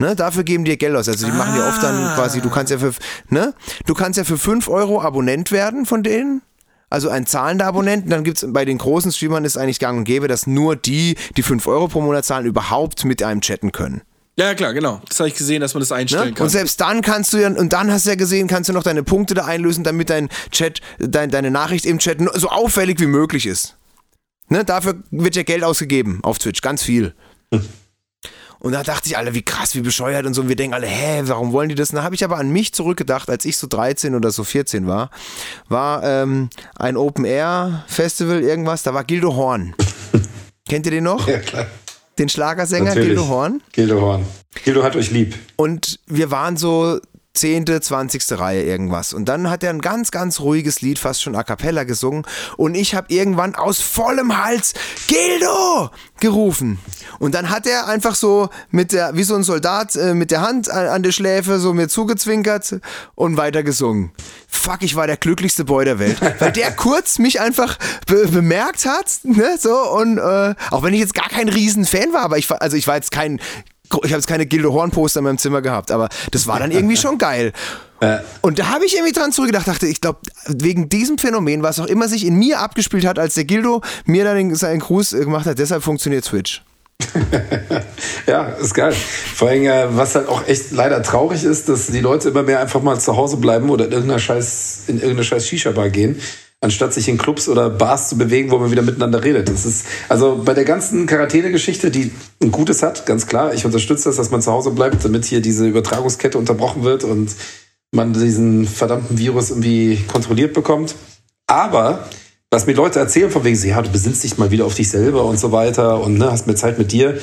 Ne, dafür geben die Geld aus. Also die machen ja oft dann quasi, du kannst ja für, ne, du kannst ja für 5 Euro Abonnent werden von denen. Also ein zahlender Abonnent. Und dann gibt's bei den großen Streamern ist eigentlich gang und gäbe, dass nur die, die 5 Euro pro Monat zahlen, überhaupt mit einem chatten können. Ja, klar, genau. Das habe ich gesehen, dass man das einstellen Ne? kann. Und selbst dann kannst du ja, und dann hast du ja gesehen, kannst du noch deine Punkte da einlösen, damit dein Chat, dein, deine Nachricht im Chat so auffällig wie möglich ist. Ne? Dafür wird ja Geld ausgegeben auf Twitch, ganz viel. Und da dachte ich alle, wie krass, wie bescheuert und so. Und wir denken alle, hä, warum wollen die das? Und da habe ich aber an mich zurückgedacht, als ich so 13 oder so 14 war, war ähm, ein Open-Air-Festival, irgendwas, da war Gildo Horn. (laughs) Kennt ihr den noch? Ja, klar. Den Schlagersänger Natürlich. Gildo Horn? Gildo Horn. Gildo hat euch lieb. Und wir waren so zehnte, zwanzigste Reihe irgendwas. Und dann hat er ein ganz, ganz ruhiges Lied, fast schon a cappella gesungen. Und ich habe irgendwann aus vollem Hals Gildo gerufen. Und dann hat er einfach so mit der, wie so ein Soldat, äh, mit der Hand an, an der Schläfe so mir zugezwinkert und weiter gesungen. Fuck, ich war der glücklichste Boy der Welt. (laughs) Weil der kurz mich einfach be bemerkt hat, ne, so, und äh, auch wenn ich jetzt gar kein Riesenfan war, aber ich war, also ich war jetzt kein ich habe jetzt keine Gildo Horn Poster in meinem Zimmer gehabt, aber das war dann irgendwie schon geil. (laughs) Und da habe ich irgendwie dran zurückgedacht, dachte, ich glaube, wegen diesem Phänomen, was auch immer sich in mir abgespielt hat, als der Gildo mir dann den, seinen Gruß äh, gemacht hat, deshalb funktioniert Twitch. (laughs) Ja, ist geil. Vor allem, äh, was halt auch echt leider traurig ist, dass die Leute immer mehr einfach mal zu Hause bleiben oder in irgendeiner scheiß, in irgendeine scheiß Shisha-Bar gehen, anstatt sich in Clubs oder Bars zu bewegen, wo man wieder miteinander redet. Das ist, also bei der ganzen Quarantäne-Geschichte, die ein Gutes hat, ganz klar. Ich unterstütze das, dass man zu Hause bleibt, damit hier diese Übertragungskette unterbrochen wird und man diesen verdammten Virus irgendwie kontrolliert bekommt. Aber was mir Leute erzählen von wegen, so, ja, du besinnst dich mal wieder auf dich selber und so weiter und ne, hast mehr Zeit mit dir.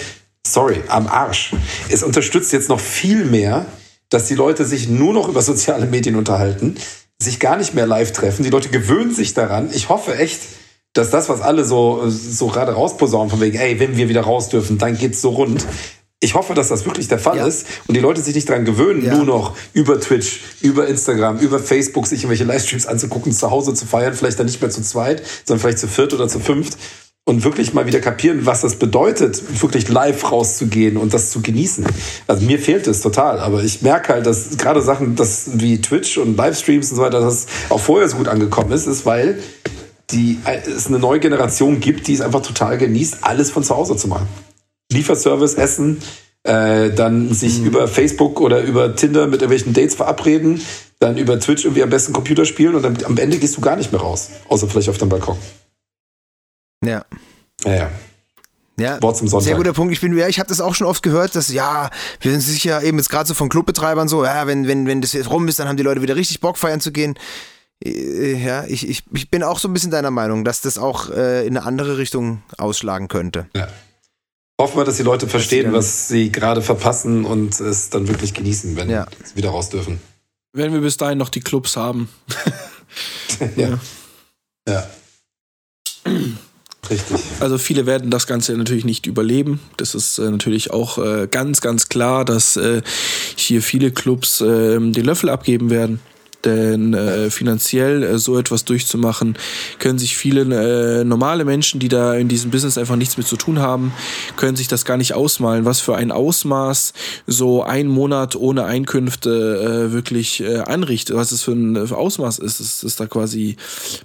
Sorry, am Arsch. Es unterstützt jetzt noch viel mehr, dass die Leute sich nur noch über soziale Medien unterhalten, sich gar nicht mehr live treffen. Die Leute gewöhnen sich daran. Ich hoffe echt, dass das, was alle so, so gerade rausposaunen, von wegen, ey, wenn wir wieder raus dürfen, dann geht's so rund. Ich hoffe, dass das wirklich der Fall Ja. ist und die Leute sich nicht daran gewöhnen, Ja. nur noch über Twitch, über Instagram, über Facebook sich irgendwelche Livestreams anzugucken, zu Hause zu feiern, vielleicht dann nicht mehr zu zweit, sondern vielleicht zu viert oder zu fünft und wirklich mal wieder kapieren, was das bedeutet, wirklich live rauszugehen und das zu genießen. Also mir fehlt es total, aber ich merke halt, dass gerade Sachen, das wie Twitch und Livestreams und so weiter, dass es auch vorher so gut angekommen ist, ist, weil die, es eine neue Generation gibt, die es einfach total genießt, alles von zu Hause zu machen. Lieferservice, Essen, äh, dann sich über Facebook oder über Tinder mit irgendwelchen Dates verabreden, dann über Twitch irgendwie am besten Computer spielen und dann am Ende gehst du gar nicht mehr raus, außer vielleicht auf dem Balkon. Ja. Naja. Ja, Wort zum Sonntag. sehr guter Punkt. Ich bin, ja, ich habe das auch schon oft gehört, dass ja, wir sind sicher eben jetzt gerade so von Clubbetreibern so, ja, wenn wenn wenn das jetzt rum ist, dann haben die Leute wieder richtig Bock feiern zu gehen. Äh, Ja, ich, ich, ich bin auch so ein bisschen deiner Meinung, dass das auch äh, in eine andere Richtung ausschlagen könnte. Ja. Hoffen wir, dass die Leute verstehen, was sie gerade verpassen und es dann wirklich genießen, wenn Ja. sie wieder raus dürfen. Wenn wir bis dahin noch die Clubs haben. (laughs) Ja. Ja. Richtig. Also viele werden das Ganze natürlich nicht überleben. Das ist äh, natürlich auch äh, ganz, ganz klar, dass äh, hier viele Clubs äh, den Löffel abgeben werden. Denn äh, finanziell äh, so etwas durchzumachen, können sich viele äh, normale Menschen, die da in diesem Business einfach nichts mit zu tun haben, können sich das gar nicht ausmalen, was für ein Ausmaß so ein Monat ohne Einkünfte wirklich anrichtet, was es für ein Ausmaß ist, dass das da quasi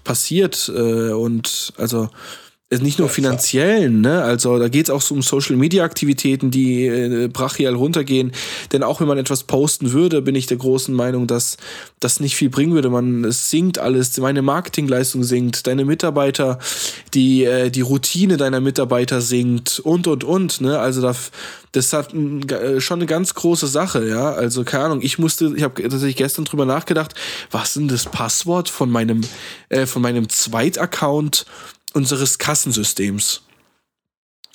passiert. Und also nicht nur finanziellen, ne? Also da geht es auch so um Social Media Aktivitäten, die äh, brachial runtergehen. Denn auch wenn man etwas posten würde, bin ich der großen Meinung, dass das nicht viel bringen würde. Man es sinkt alles, meine Marketingleistung sinkt, deine Mitarbeiter, die die, die Routine deiner Mitarbeiter sinkt und und und. Ne? Also da, das hat äh, schon eine ganz große Sache, ja. Also keine Ahnung. Ich musste, ich habe tatsächlich gestern drüber nachgedacht, was ist denn das Passwort von meinem äh, von meinem Zweitaccount unseres Kassensystems.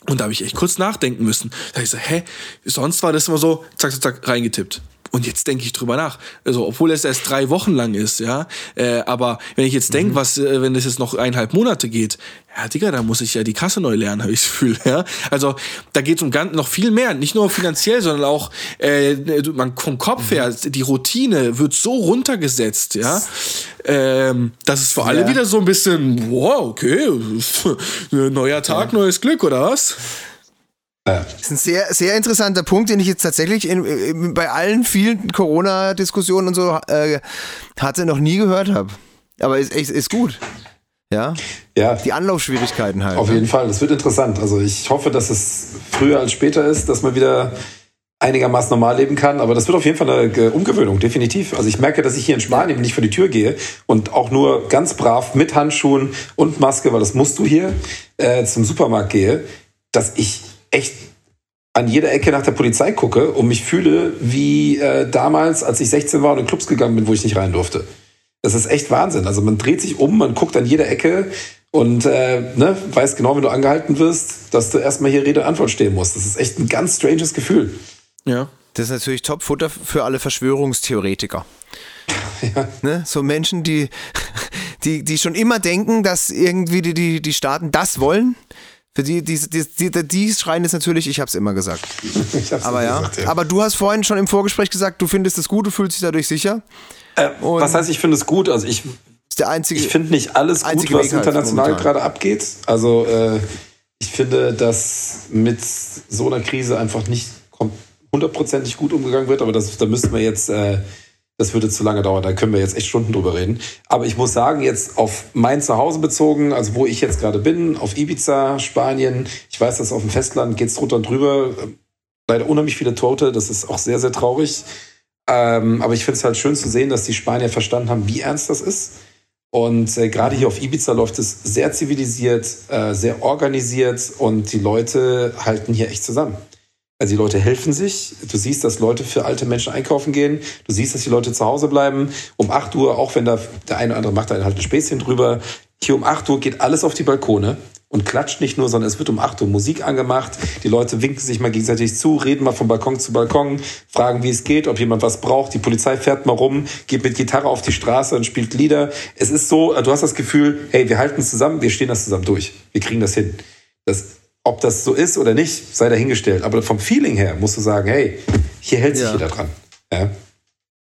Und da habe ich echt kurz nachdenken müssen. Da ich so, hä? Sonst war das immer so, zack, zack, zack, reingetippt. Und jetzt denke ich drüber nach. Also, obwohl es erst drei Wochen lang ist, ja. Äh, aber wenn ich jetzt denke, mhm. was, äh, wenn das jetzt noch eineinhalb Monate geht, ja, Digga, da muss ich ja die Kasse neu lernen, (laughs) habe ich das Gefühl, ja. Also, da geht es um ganz, noch viel mehr. Nicht nur finanziell, sondern auch äh, man, vom Kopf mhm. her, die Routine wird so runtergesetzt, ja. Ähm, das ist für ja. alle wieder so ein bisschen, wow, okay, (laughs) neuer Tag, ja. neues Glück, oder was? Das ist ein sehr, sehr interessanter Punkt, den ich jetzt tatsächlich in, in, bei allen vielen Corona-Diskussionen und so äh, hatte, noch nie gehört habe. Aber ist, ist, ist gut. Ja? ja. Die Anlaufschwierigkeiten halt. Auf ne? jeden Fall, das wird interessant. Also ich hoffe, dass es früher als später ist, dass man wieder einigermaßen normal leben kann. Aber das wird auf jeden Fall eine Umgewöhnung, definitiv. Also ich merke, dass ich hier in Spanien nicht vor die Tür gehe und auch nur ganz brav mit Handschuhen und Maske, weil das musst du hier, äh, zum Supermarkt gehe, dass ich echt an jeder Ecke nach der Polizei gucke und mich fühle wie äh, damals, als ich 16 war und in Clubs gegangen bin, wo ich nicht rein durfte. Das ist echt Wahnsinn. Also man dreht sich um, man guckt an jeder Ecke und äh, ne, weiß genau, wenn du angehalten wirst, dass du erstmal hier Rede und Antwort stehen musst. Das ist echt ein ganz stranges Gefühl. Ja. Das ist natürlich Top-Futter für alle Verschwörungstheoretiker. (laughs) Ja. Ne? So Menschen, die, (laughs) die, die schon immer denken, dass irgendwie die, die, die Staaten das wollen für die, die, die, die, die schreien jetzt natürlich, ich hab's immer gesagt. (laughs) ich hab's aber ja. Gesagt, ja. Aber du hast vorhin schon im Vorgespräch gesagt, du findest es gut, du fühlst dich dadurch sicher. Äh, was heißt, ich finde es gut? Also ich, ist der einzige, ich finde nicht alles gut, was halt international halt gerade abgeht. Also äh, ich finde, dass mit so einer Krise einfach nicht hundertprozentig gut umgegangen wird, aber das, da müssten wir jetzt äh, das würde zu lange dauern, da können wir jetzt echt Stunden drüber reden. Aber ich muss sagen, jetzt auf mein Zuhause bezogen, also wo ich jetzt gerade bin, auf Ibiza, Spanien, ich weiß, dass auf dem Festland geht's drunter und drüber. Leider unheimlich viele Tote, das ist auch sehr, sehr traurig. Ähm, aber ich finde es halt schön zu sehen, dass die Spanier verstanden haben, wie ernst das ist. Und äh, gerade hier auf Ibiza läuft es sehr zivilisiert, äh, sehr organisiert und die Leute halten hier echt zusammen. Also die Leute helfen sich. Du siehst, dass Leute für alte Menschen einkaufen gehen. Du siehst, dass die Leute zu Hause bleiben. Um 8 Uhr, auch wenn da der eine oder andere macht da halt ein Späßchen drüber. Hier um 8 Uhr geht alles auf die Balkone und klatscht nicht nur, sondern es wird um 8 Uhr Musik angemacht. Die Leute winken sich mal gegenseitig zu, reden mal von Balkon zu Balkon, fragen, wie es geht, ob jemand was braucht. Die Polizei fährt mal rum, geht mit Gitarre auf die Straße und spielt Lieder. Es ist so, du hast das Gefühl, hey, wir halten zusammen, wir stehen das zusammen durch. Wir kriegen das hin. Das ob das so ist oder nicht, sei dahingestellt. Aber vom Feeling her musst du sagen, hey, hier hält sich ja. jeder dran. Ja?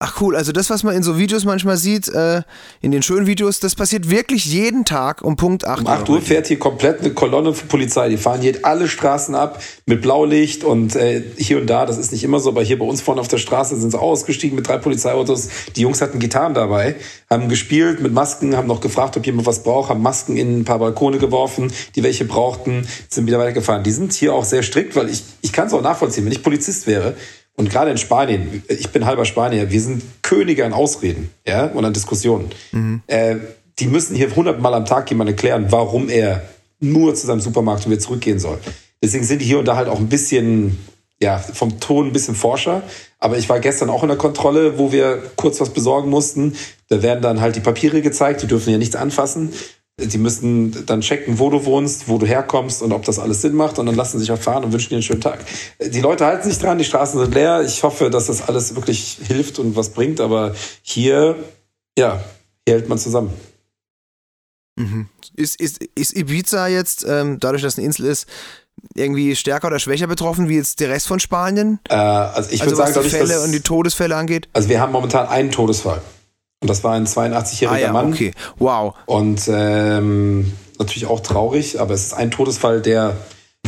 Ach cool, also das, was man in so Videos manchmal sieht, äh, in den schönen Videos, das passiert wirklich jeden Tag um Punkt 8 Uhr. Um 8 Uhr fährt hier komplett eine Kolonne von Polizei. Die fahren hier alle Straßen ab mit Blaulicht und äh, hier und da, das ist nicht immer so, aber hier bei uns vorne auf der Straße sind sie ausgestiegen mit drei Polizeiautos. Die Jungs hatten Gitarren dabei, haben gespielt mit Masken, haben noch gefragt, ob jemand was braucht, haben Masken in ein paar Balkone geworfen, die welche brauchten, sind wieder weitergefahren. Die sind hier auch sehr strikt, weil ich, ich kann es auch nachvollziehen, wenn ich Polizist wäre, und gerade in Spanien, ich bin halber Spanier, wir sind Könige an Ausreden ja, und an Diskussionen. Mhm. Äh, die müssen hier hundertmal am Tag jemand erklären, warum er nur zu seinem Supermarkt und wieder zurückgehen soll. Deswegen sind die hier und da halt auch ein bisschen, ja, vom Ton ein bisschen forscher. Aber ich war gestern auch in der Kontrolle, wo wir kurz was besorgen mussten. Da werden dann halt die Papiere gezeigt, die dürfen ja nichts anfassen. Die müssen dann checken, wo du wohnst, wo du herkommst und ob das alles Sinn macht. Und dann lassen sie sich auch fahren und wünschen dir einen schönen Tag. Die Leute halten sich dran, die Straßen sind leer. Ich hoffe, dass das alles wirklich hilft und was bringt. Aber hier, ja, hier hält man zusammen. Mhm. Ist, ist, ist Ibiza jetzt, ähm, dadurch, dass es eine Insel ist, irgendwie stärker oder schwächer betroffen wie jetzt der Rest von Spanien? Äh, also ich also würde sagen, was die Fälle und die Todesfälle angeht. Also wir haben momentan einen Todesfall. Und das war ein 82-jähriger ah, ja, Mann. Okay, wow. Und ähm, natürlich auch traurig, aber es ist ein Todesfall, der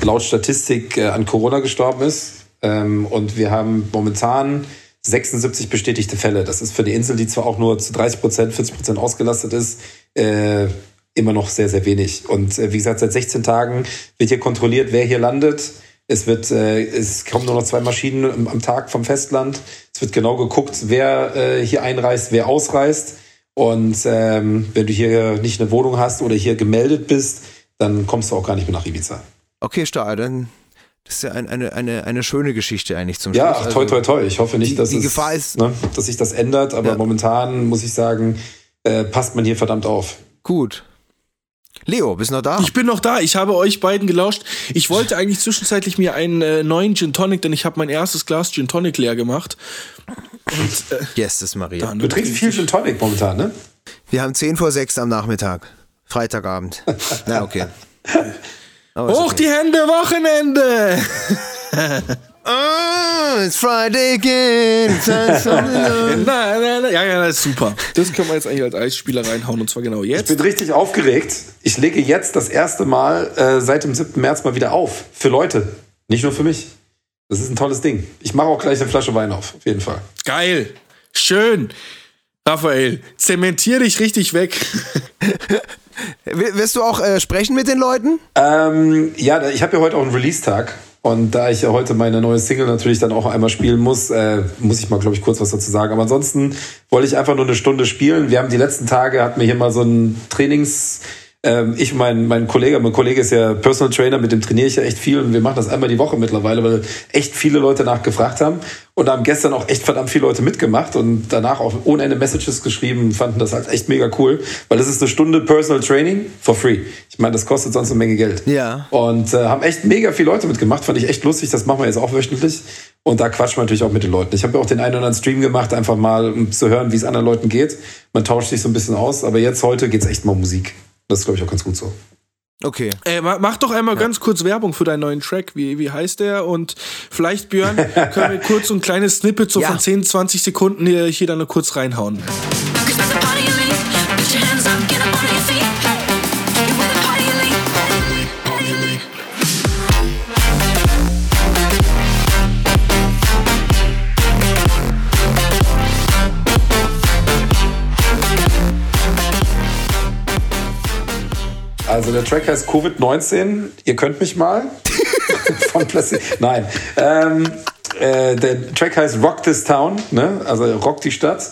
laut Statistik äh, an Corona gestorben ist. Ähm, und wir haben momentan 76 bestätigte Fälle. Das ist für die Insel, die zwar auch nur zu 30 Prozent, 40 Prozent ausgelastet ist, äh, immer noch sehr, sehr wenig. Und äh, wie gesagt, seit 16 Tagen wird hier kontrolliert, wer hier landet. Es wird, äh, es kommen nur noch zwei Maschinen am, Tag vom Festland. Es wird genau geguckt, wer äh, hier einreist, wer ausreist. Und ähm, wenn du hier nicht eine Wohnung hast oder hier gemeldet bist, dann kommst du auch gar nicht mehr nach Ibiza. Okay, Stahl, dann das ist ja ein, eine, eine, eine schöne Geschichte eigentlich zum Ja, Schluss. ach, toi, Also, toi, toi. Ich hoffe nicht, die- dass, die es, Gefahr ist- ne, dass sich das ändert, aber Ja. momentan muss ich sagen, äh, passt man hier verdammt auf. Gut. Leo, bist du noch da? Ich bin noch da. Ich habe euch beiden gelauscht. Ich wollte eigentlich zwischenzeitlich mir einen äh, neuen Gin Tonic, denn ich habe mein erstes Glas Gin Tonic leer gemacht. Und äh, Yes, ist Maria. Du trinkst viel Gin Tonic momentan, ne? Wir haben 10 vor 6 am Nachmittag. Freitagabend. (laughs) Na, okay. Hoch okay. die Hände, Wochenende! (laughs) Oh, it's Friday again. Nein, nein, nein. Ja, ja, das ist super. Das können wir jetzt eigentlich als Eisspieler reinhauen und zwar genau Ich jetzt. bin richtig aufgeregt. Ich lege jetzt das erste Mal äh, seit dem 7. März mal wieder auf. Für Leute. Nicht nur für mich. Das ist ein tolles Ding. Ich mache auch gleich eine Flasche Wein auf. Auf jeden Fall. Geil. Schön. Raphael, zementier dich richtig weg. (laughs) Wirst du auch äh, sprechen mit den Leuten? Ähm, ja, ich habe ja heute auch einen Release-Tag. Und da ich ja heute meine neue Single natürlich dann auch einmal spielen muss, äh, muss ich mal, glaube ich, kurz was dazu sagen. Aber ansonsten wollte ich einfach nur eine Stunde spielen. Wir haben die letzten Tage, hatten wir hier mal so ein Trainings... Ähm, ich und mein, mein Kollege, mein Kollege ist ja Personal Trainer, mit dem trainiere ich ja echt viel und wir machen das einmal die Woche mittlerweile, weil echt viele Leute nachgefragt haben und da haben gestern auch echt verdammt viele Leute mitgemacht und danach auch ohne Ende Messages geschrieben, fanden das halt echt mega cool, weil das ist eine Stunde Personal Training for free. Ich meine, das kostet sonst eine Menge Geld. Ja. Und äh, haben echt mega viele Leute mitgemacht, fand ich echt lustig, das machen wir jetzt auch wöchentlich. Und da quatschen wir natürlich auch mit den Leuten. Ich habe ja auch den einen oder anderen Stream gemacht, einfach mal, um zu hören, wie es anderen Leuten geht. Man tauscht sich so ein bisschen aus, aber jetzt heute geht's echt mal um Musik. Das ist, glaube ich, auch ganz gut so. Okay. Äh, ma- mach doch einmal ganz kurz Werbung für deinen neuen Track. Wie, wie heißt der? Und vielleicht, Björn, (laughs) können wir kurz so ein kleines Snippet so Ja. von 10, 20 Sekunden hier, hier dann nur kurz reinhauen. Cause Also der Track heißt Covid-19. Ihr könnt mich mal. (laughs) Von Plastik. Nein. Ähm, äh, der Track heißt Rock This Town, ne? also Rock die Stadt.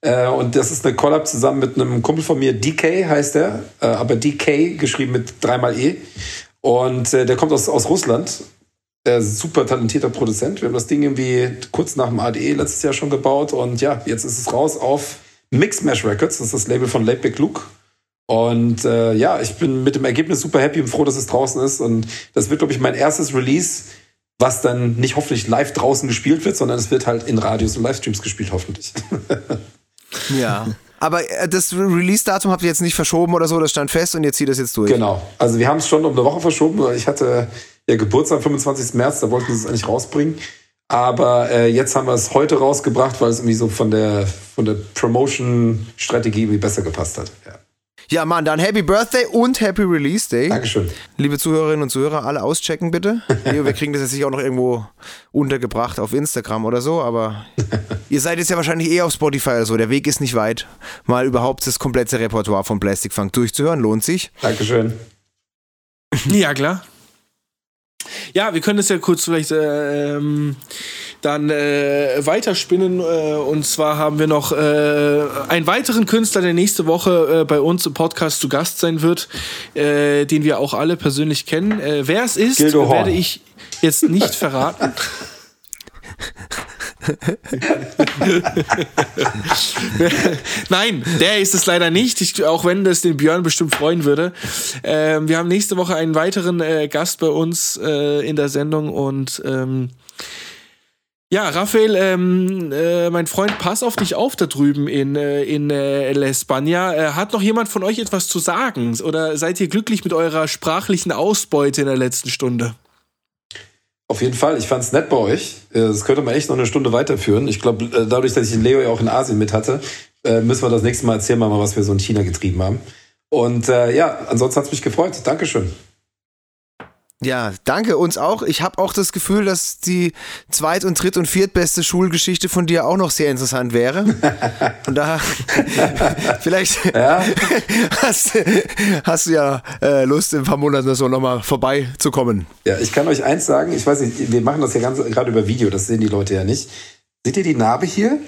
Äh, und das ist eine Collab zusammen mit einem Kumpel von mir, DK heißt der, äh, aber DK geschrieben mit dreimal E. Und äh, der kommt aus, aus Russland. Der ist ein super talentierter Produzent. Wir haben das Ding irgendwie kurz nach dem ADE letztes Jahr schon gebaut und ja, jetzt ist es raus auf Mixmash Records, das ist das Label von Lateback Luke. Und äh, ja, ich bin mit dem Ergebnis super happy und froh, dass es draußen ist. Und das wird, glaube ich, mein erstes Release, was dann nicht hoffentlich live draußen gespielt wird, sondern es wird halt in Radios und Livestreams gespielt, hoffentlich. (laughs) Ja. Aber äh, das Release-Datum habt ihr jetzt nicht verschoben oder so, das stand fest und ihr zieht das jetzt durch. genau. Also wir haben es schon um eine Woche verschoben. weil Ich hatte ja Geburtstag am 25. März, da wollten sie es eigentlich rausbringen. Aber äh, jetzt haben wir es heute rausgebracht, weil es irgendwie so von der, von der Promotion-Strategie irgendwie besser gepasst hat. Ja. Ja, Mann, dann Happy Birthday und Happy Release Day. Dankeschön. Liebe Zuhörerinnen und Zuhörer, alle auschecken bitte. (laughs) Wir kriegen das jetzt sicher auch noch irgendwo untergebracht auf Instagram oder so, aber (laughs) ihr seid jetzt ja wahrscheinlich eh auf Spotify oder so. Der Weg ist nicht weit. Mal überhaupt das komplette Repertoire von Plastic Funk durchzuhören, lohnt sich. Dankeschön. Ja, klar. Ja, wir können das ja kurz vielleicht äh, ähm, dann äh, weiterspinnen. Äh, und zwar haben wir noch äh, einen weiteren Künstler, der nächste Woche äh, bei uns im Podcast zu Gast sein wird, äh, den wir auch alle persönlich kennen. Äh, wer es ist, werde ich jetzt nicht verraten. (laughs) (laughs) Nein, der ist es leider nicht, ich, auch wenn das den Björn bestimmt freuen würde. Ähm, wir haben nächste Woche einen weiteren äh, Gast bei uns äh, in der Sendung und ähm, ja, Raphael, ähm, äh, mein Freund, pass auf dich auf da drüben in, äh, in äh, La España. Äh, hat noch jemand von euch etwas zu sagen? Oder seid ihr glücklich mit eurer sprachlichen Ausbeute in der letzten Stunde? Auf jeden Fall, ich fand's nett bei euch. Äh, Das könnte man echt noch eine Stunde weiterführen. Ich glaube, äh, dadurch, dass ich den Leo ja auch in Asien mit hatte, äh, müssen wir das nächste Mal erzählen, mal, was wir so in China getrieben haben. Und äh, ja, ansonsten hat's mich gefreut. Dankeschön. Ja, danke uns auch. Ich habe auch das Gefühl, dass die zweit- und dritt- und viertbeste Schulgeschichte von dir auch noch sehr interessant wäre. (laughs) Und da (laughs) vielleicht (laughs) hast, hast du ja äh, Lust, in ein paar Monaten so nochmal vorbeizukommen. Ja, ich kann euch eins sagen, ich weiß nicht, wir machen das ja ganz gerade über Video, das sehen die Leute ja nicht. Seht ihr die Narbe hier?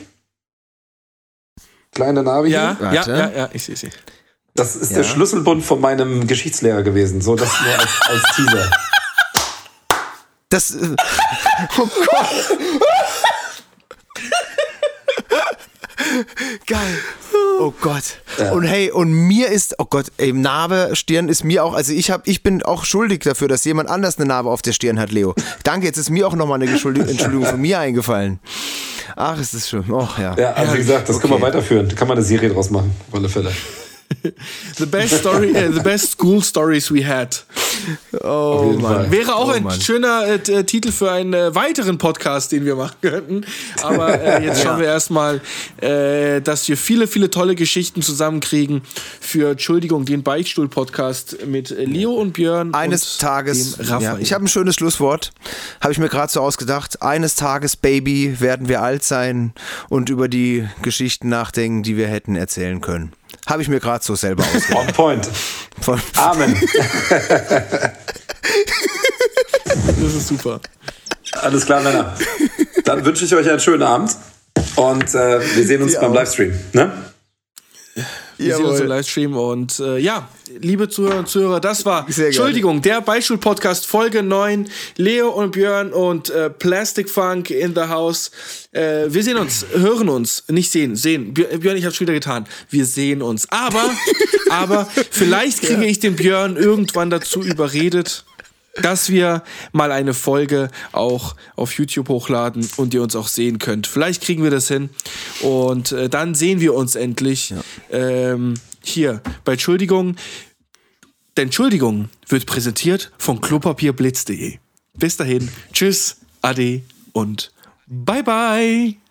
Kleine Narbe Ja, hier? ja, ja, ja, ich sehe sie. Das ist Ja. der Schlüsselbund von meinem Geschichtslehrer gewesen. So, das nur als, als Teaser. Das. Äh, oh Gott. Geil. Oh Gott. Ja. Und hey, und mir ist, oh Gott, ey, Narbe, Stirn ist mir auch, also ich hab, ich bin auch schuldig dafür, dass jemand anders eine Narbe auf der Stirn hat, Leo. Danke, jetzt ist mir auch nochmal eine Entschuldigung von mir eingefallen. Ach, ist das schön. Oh, ja. Ja, also wie gesagt, das können wir Okay. weiterführen. Da kann man eine Serie draus machen, auf alle Fälle. The best story, the best school stories we had. Oh. Mann. Wäre auch Oh, ein Mann. schöner äh, äh, Titel für einen äh, weiteren Podcast, den wir machen könnten. Aber äh, (laughs) jetzt schauen wir erstmal, äh, dass wir viele, viele tolle Geschichten zusammenkriegen für, Entschuldigung, den Beichtstuhl-Podcast mit äh, Leo und Björn. Eines und Tages, dem ja, ich habe ein schönes Schlusswort, habe ich mir gerade so ausgedacht. Eines Tages, Baby, werden wir alt sein und über die Geschichten nachdenken, die wir hätten erzählen können. Habe ich mir gerade so selber ausgedacht. On point. Von- Amen. das ist super. Alles klar, Männer. Dann wünsche ich euch einen schönen Abend. Und äh, wir sehen uns Dir beim auch. Livestream. Ne? Wir sehen uns im. Livestream und äh, ja, liebe Zuhörer und Zuhörer, das war, Sehr. Entschuldigung, der Beischul-Podcast Folge 9, Leo und Björn und äh, Plastic Funk in the House. Äh, wir sehen uns, hören uns, nicht sehen, sehen. Björn, Björn, ich hab's wieder getan. Wir sehen uns. Aber, (laughs) aber vielleicht kriege ich den Björn irgendwann dazu überredet, dass wir mal eine Folge auch auf YouTube hochladen und ihr uns auch sehen könnt. Vielleicht kriegen wir das hin und äh, dann sehen wir uns endlich ähm, hier bei Entschuldigung. Denn Entschuldigung wird präsentiert von klopapierblitz.de. Bis dahin, tschüss, ade und bye bye.